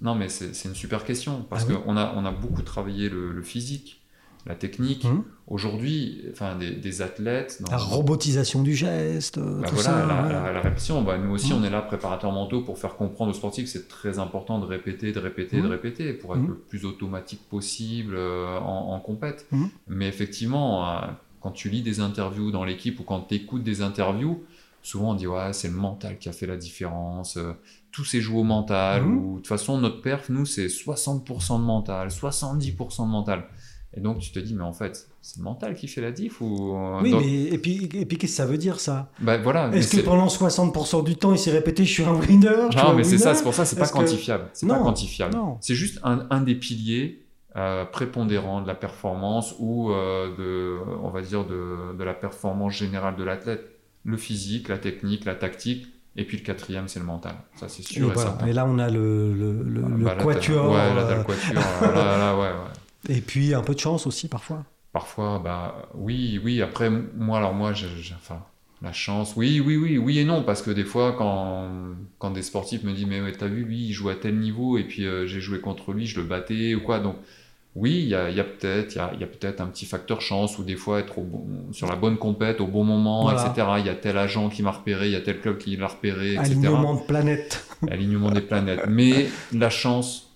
non, mais c'est une super question parce ah qu'on a, on a beaucoup travaillé le, physique, la technique. Hum. Aujourd'hui, enfin, des, athlètes. la robotisation du geste. Bah tout voilà, ça, la, la, répétition. Bah, nous aussi, hum. on est là, préparateurs mentaux, pour faire comprendre aux sportifs que c'est très important de répéter, de répéter, de hum. répéter pour être le plus automatique possible euh, en, en compète. Mais effectivement, euh, quand tu lis des interviews dans l'équipe ou quand tu écoutes des interviews, souvent on dit ouais, c'est le mental qui a fait la différence. Tout s'est joué au mental. Mhm. Ou de toute façon, notre perf, nous, c'est 60% de mental, 70% de mental. Et donc, tu te dis, mais en fait, c'est le mental qui fait la diff ou... Euh, oui, mais et puis, et puis qu'est-ce que ça veut dire, ça? Bah, voilà, Est-ce que pendant 60% du temps, il s'est répété, je suis un winner Non, mais c'est ça, c'est pour ça, c'est pas quantifiable. C'est pas quantifiable. C'est juste un, un, des piliers euh, prépondérants de la performance ou euh, de, on va dire, de, de la performance générale de l'athlète. Le physique, la technique, la tactique, et puis le quatrième, c'est le mental. Ça, c'est sûr. Et, là, on a le, le, le, bah, quatuor. Ouais, là, le quatuor. là, là, ouais, ouais. Et puis un peu de chance aussi, parfois. Parfois, bah oui, oui. Après, moi, alors moi, enfin, la chance, oui, oui, oui, oui et non, parce que des fois, quand, quand des sportifs me disent, mais ouais, t'as vu, lui, il joue à tel niveau, et puis euh, j'ai joué contre lui, je le battais, ou quoi. Donc, oui, il y a, peut-être il y a, peut-être un petit facteur chance ou des fois être sur la bonne compète au bon moment, etc. Il y a tel agent qui m'a repéré, il y a tel club qui l'a repéré, etc. Alignement de planètes. Alignement des planètes. Mais la chance,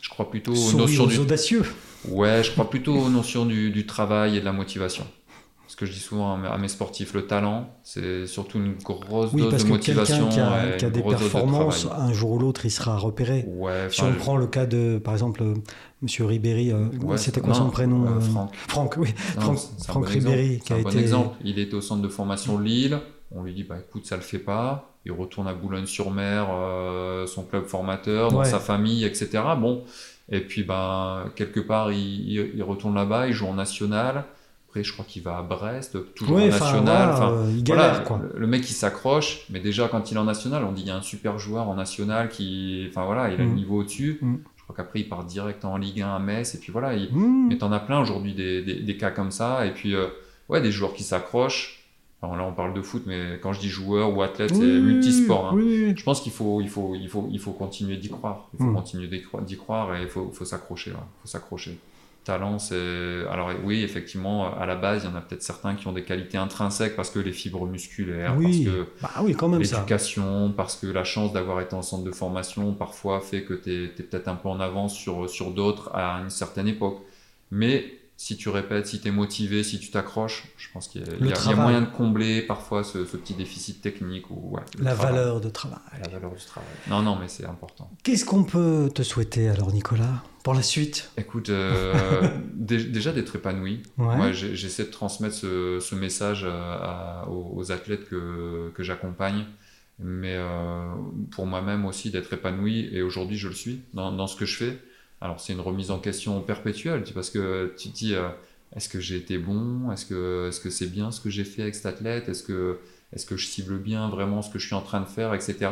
je crois plutôt aux notions du... audacieux. Ouais, je crois plutôt aux notions du travail et de la motivation ce que je dis souvent à mes sportifs, le talent, c'est surtout une grosse dose de motivation. Qui a, qui a des performances, un jour ou l'autre, il sera repéré. si on prend le cas de, par exemple, Monsieur Ribéry, euh, c'était quoi son prénom euh, Franck. Franck, oui. Franck, Ribéry, qui a été. Bon exemple. Il était au centre de formation Lille. On lui dit, bah écoute, ça le fait pas. Il retourne à Boulogne-sur-Mer, son club formateur, dans sa famille, etc. Bon. Et puis, ben, quelque part, il, il retourne là-bas, il joue en national je crois qu'il va à Brest, toujours en national. enfin, il galère, quoi. Le, mec, il s'accroche, mais déjà, quand il est en national, on dit il y a un super joueur en national qui. Enfin voilà, il a le mm. niveau au-dessus. Mm. Je crois Donc après, il part direct en Ligue 1 à Metz, et puis voilà. Il... Mmh. Mais t'en as plein aujourd'hui des, des, des cas comme ça, et puis euh, ouais, des joueurs qui s'accrochent. Alors là, on parle de foot, mais quand je dis joueur ou athlète, c'est Oui, multisport. hein. oui. Je pense qu'il faut, il faut, il faut, il faut continuer d'y croire. Il faut Mm. continuer d'y croire, et il faut, faut s'accrocher. faut s'accrocher. Talent, c'est. Alors oui, effectivement, à la base, il y en a peut-être certains qui ont des qualités intrinsèques parce que les fibres musculaires, Oui. parce que Bah oui, quand même ça. l'éducation, parce que la chance d'avoir été en centre de formation parfois fait que tu es, peut-être un peu en avance sur, sur d'autres à une certaine époque. Mais si tu répètes, si tu es motivé, si tu t'accroches, je pense qu'il y, a- il y a- il y a travail. moyen de combler parfois ce, ce petit déficit technique ou ouais, La travail. valeur de travail. La valeur du travail. Non, non, mais c'est important. Qu'est-ce qu'on peut te souhaiter alors, Nicolas, pour la suite Écoute, euh, dé- déjà d'être épanoui. Ouais. J'essaie de transmettre ce, ce message euh, à- aux, aux athlètes que, que j'accompagne, mais euh, pour moi-même aussi d'être épanoui. Et aujourd'hui, je le suis dans, dans ce que je fais. Alors, c'est une remise en question perpétuelle, tu- parce que tu te dis, euh, est-ce que j'ai été bon? Est-ce que est-ce que c'est bien ce que j'ai fait avec cet athlète? Est-ce que est-ce que je cible bien vraiment ce que je suis en train de faire, etc.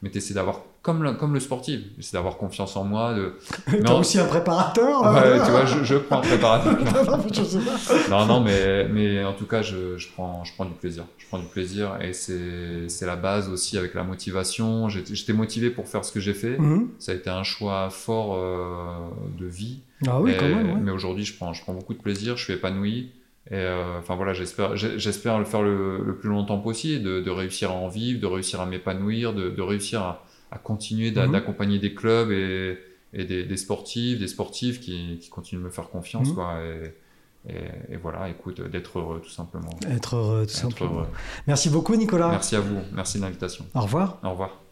Mais tu essaies d'avoir, comme le, comme le sportif, j'essaie d'avoir confiance en moi, de, T'as Non. aussi un préparateur Ouais, tu vois, je, je prends un préparateur. Non, non, mais, mais en tout cas, je, je, prends, je prends du plaisir. Je prends du plaisir et c'est c'est la base aussi avec la motivation. J'étais motivé pour faire ce que j'ai fait. Mhm. Ça a été un choix fort euh, de vie. Ah oui, Et- quand même. ouais. Mais aujourd'hui, je prends, je prends beaucoup de plaisir, je suis épanoui. Et euh, enfin voilà, j'espère j'espère le faire le, le plus longtemps possible, de, de réussir à en vivre, de réussir à m'épanouir, de, de réussir à, à continuer Mhm. d'accompagner des clubs et, et des, des sportifs, des sportifs qui, qui continuent de me faire confiance. Mhm. Quoi, et, et- et voilà, écoute, d'être heureux tout simplement. Être heureux, tout Être simplement. heureux. Merci beaucoup, Nicolas. Merci à vous, merci de l'invitation. Au revoir. Au revoir.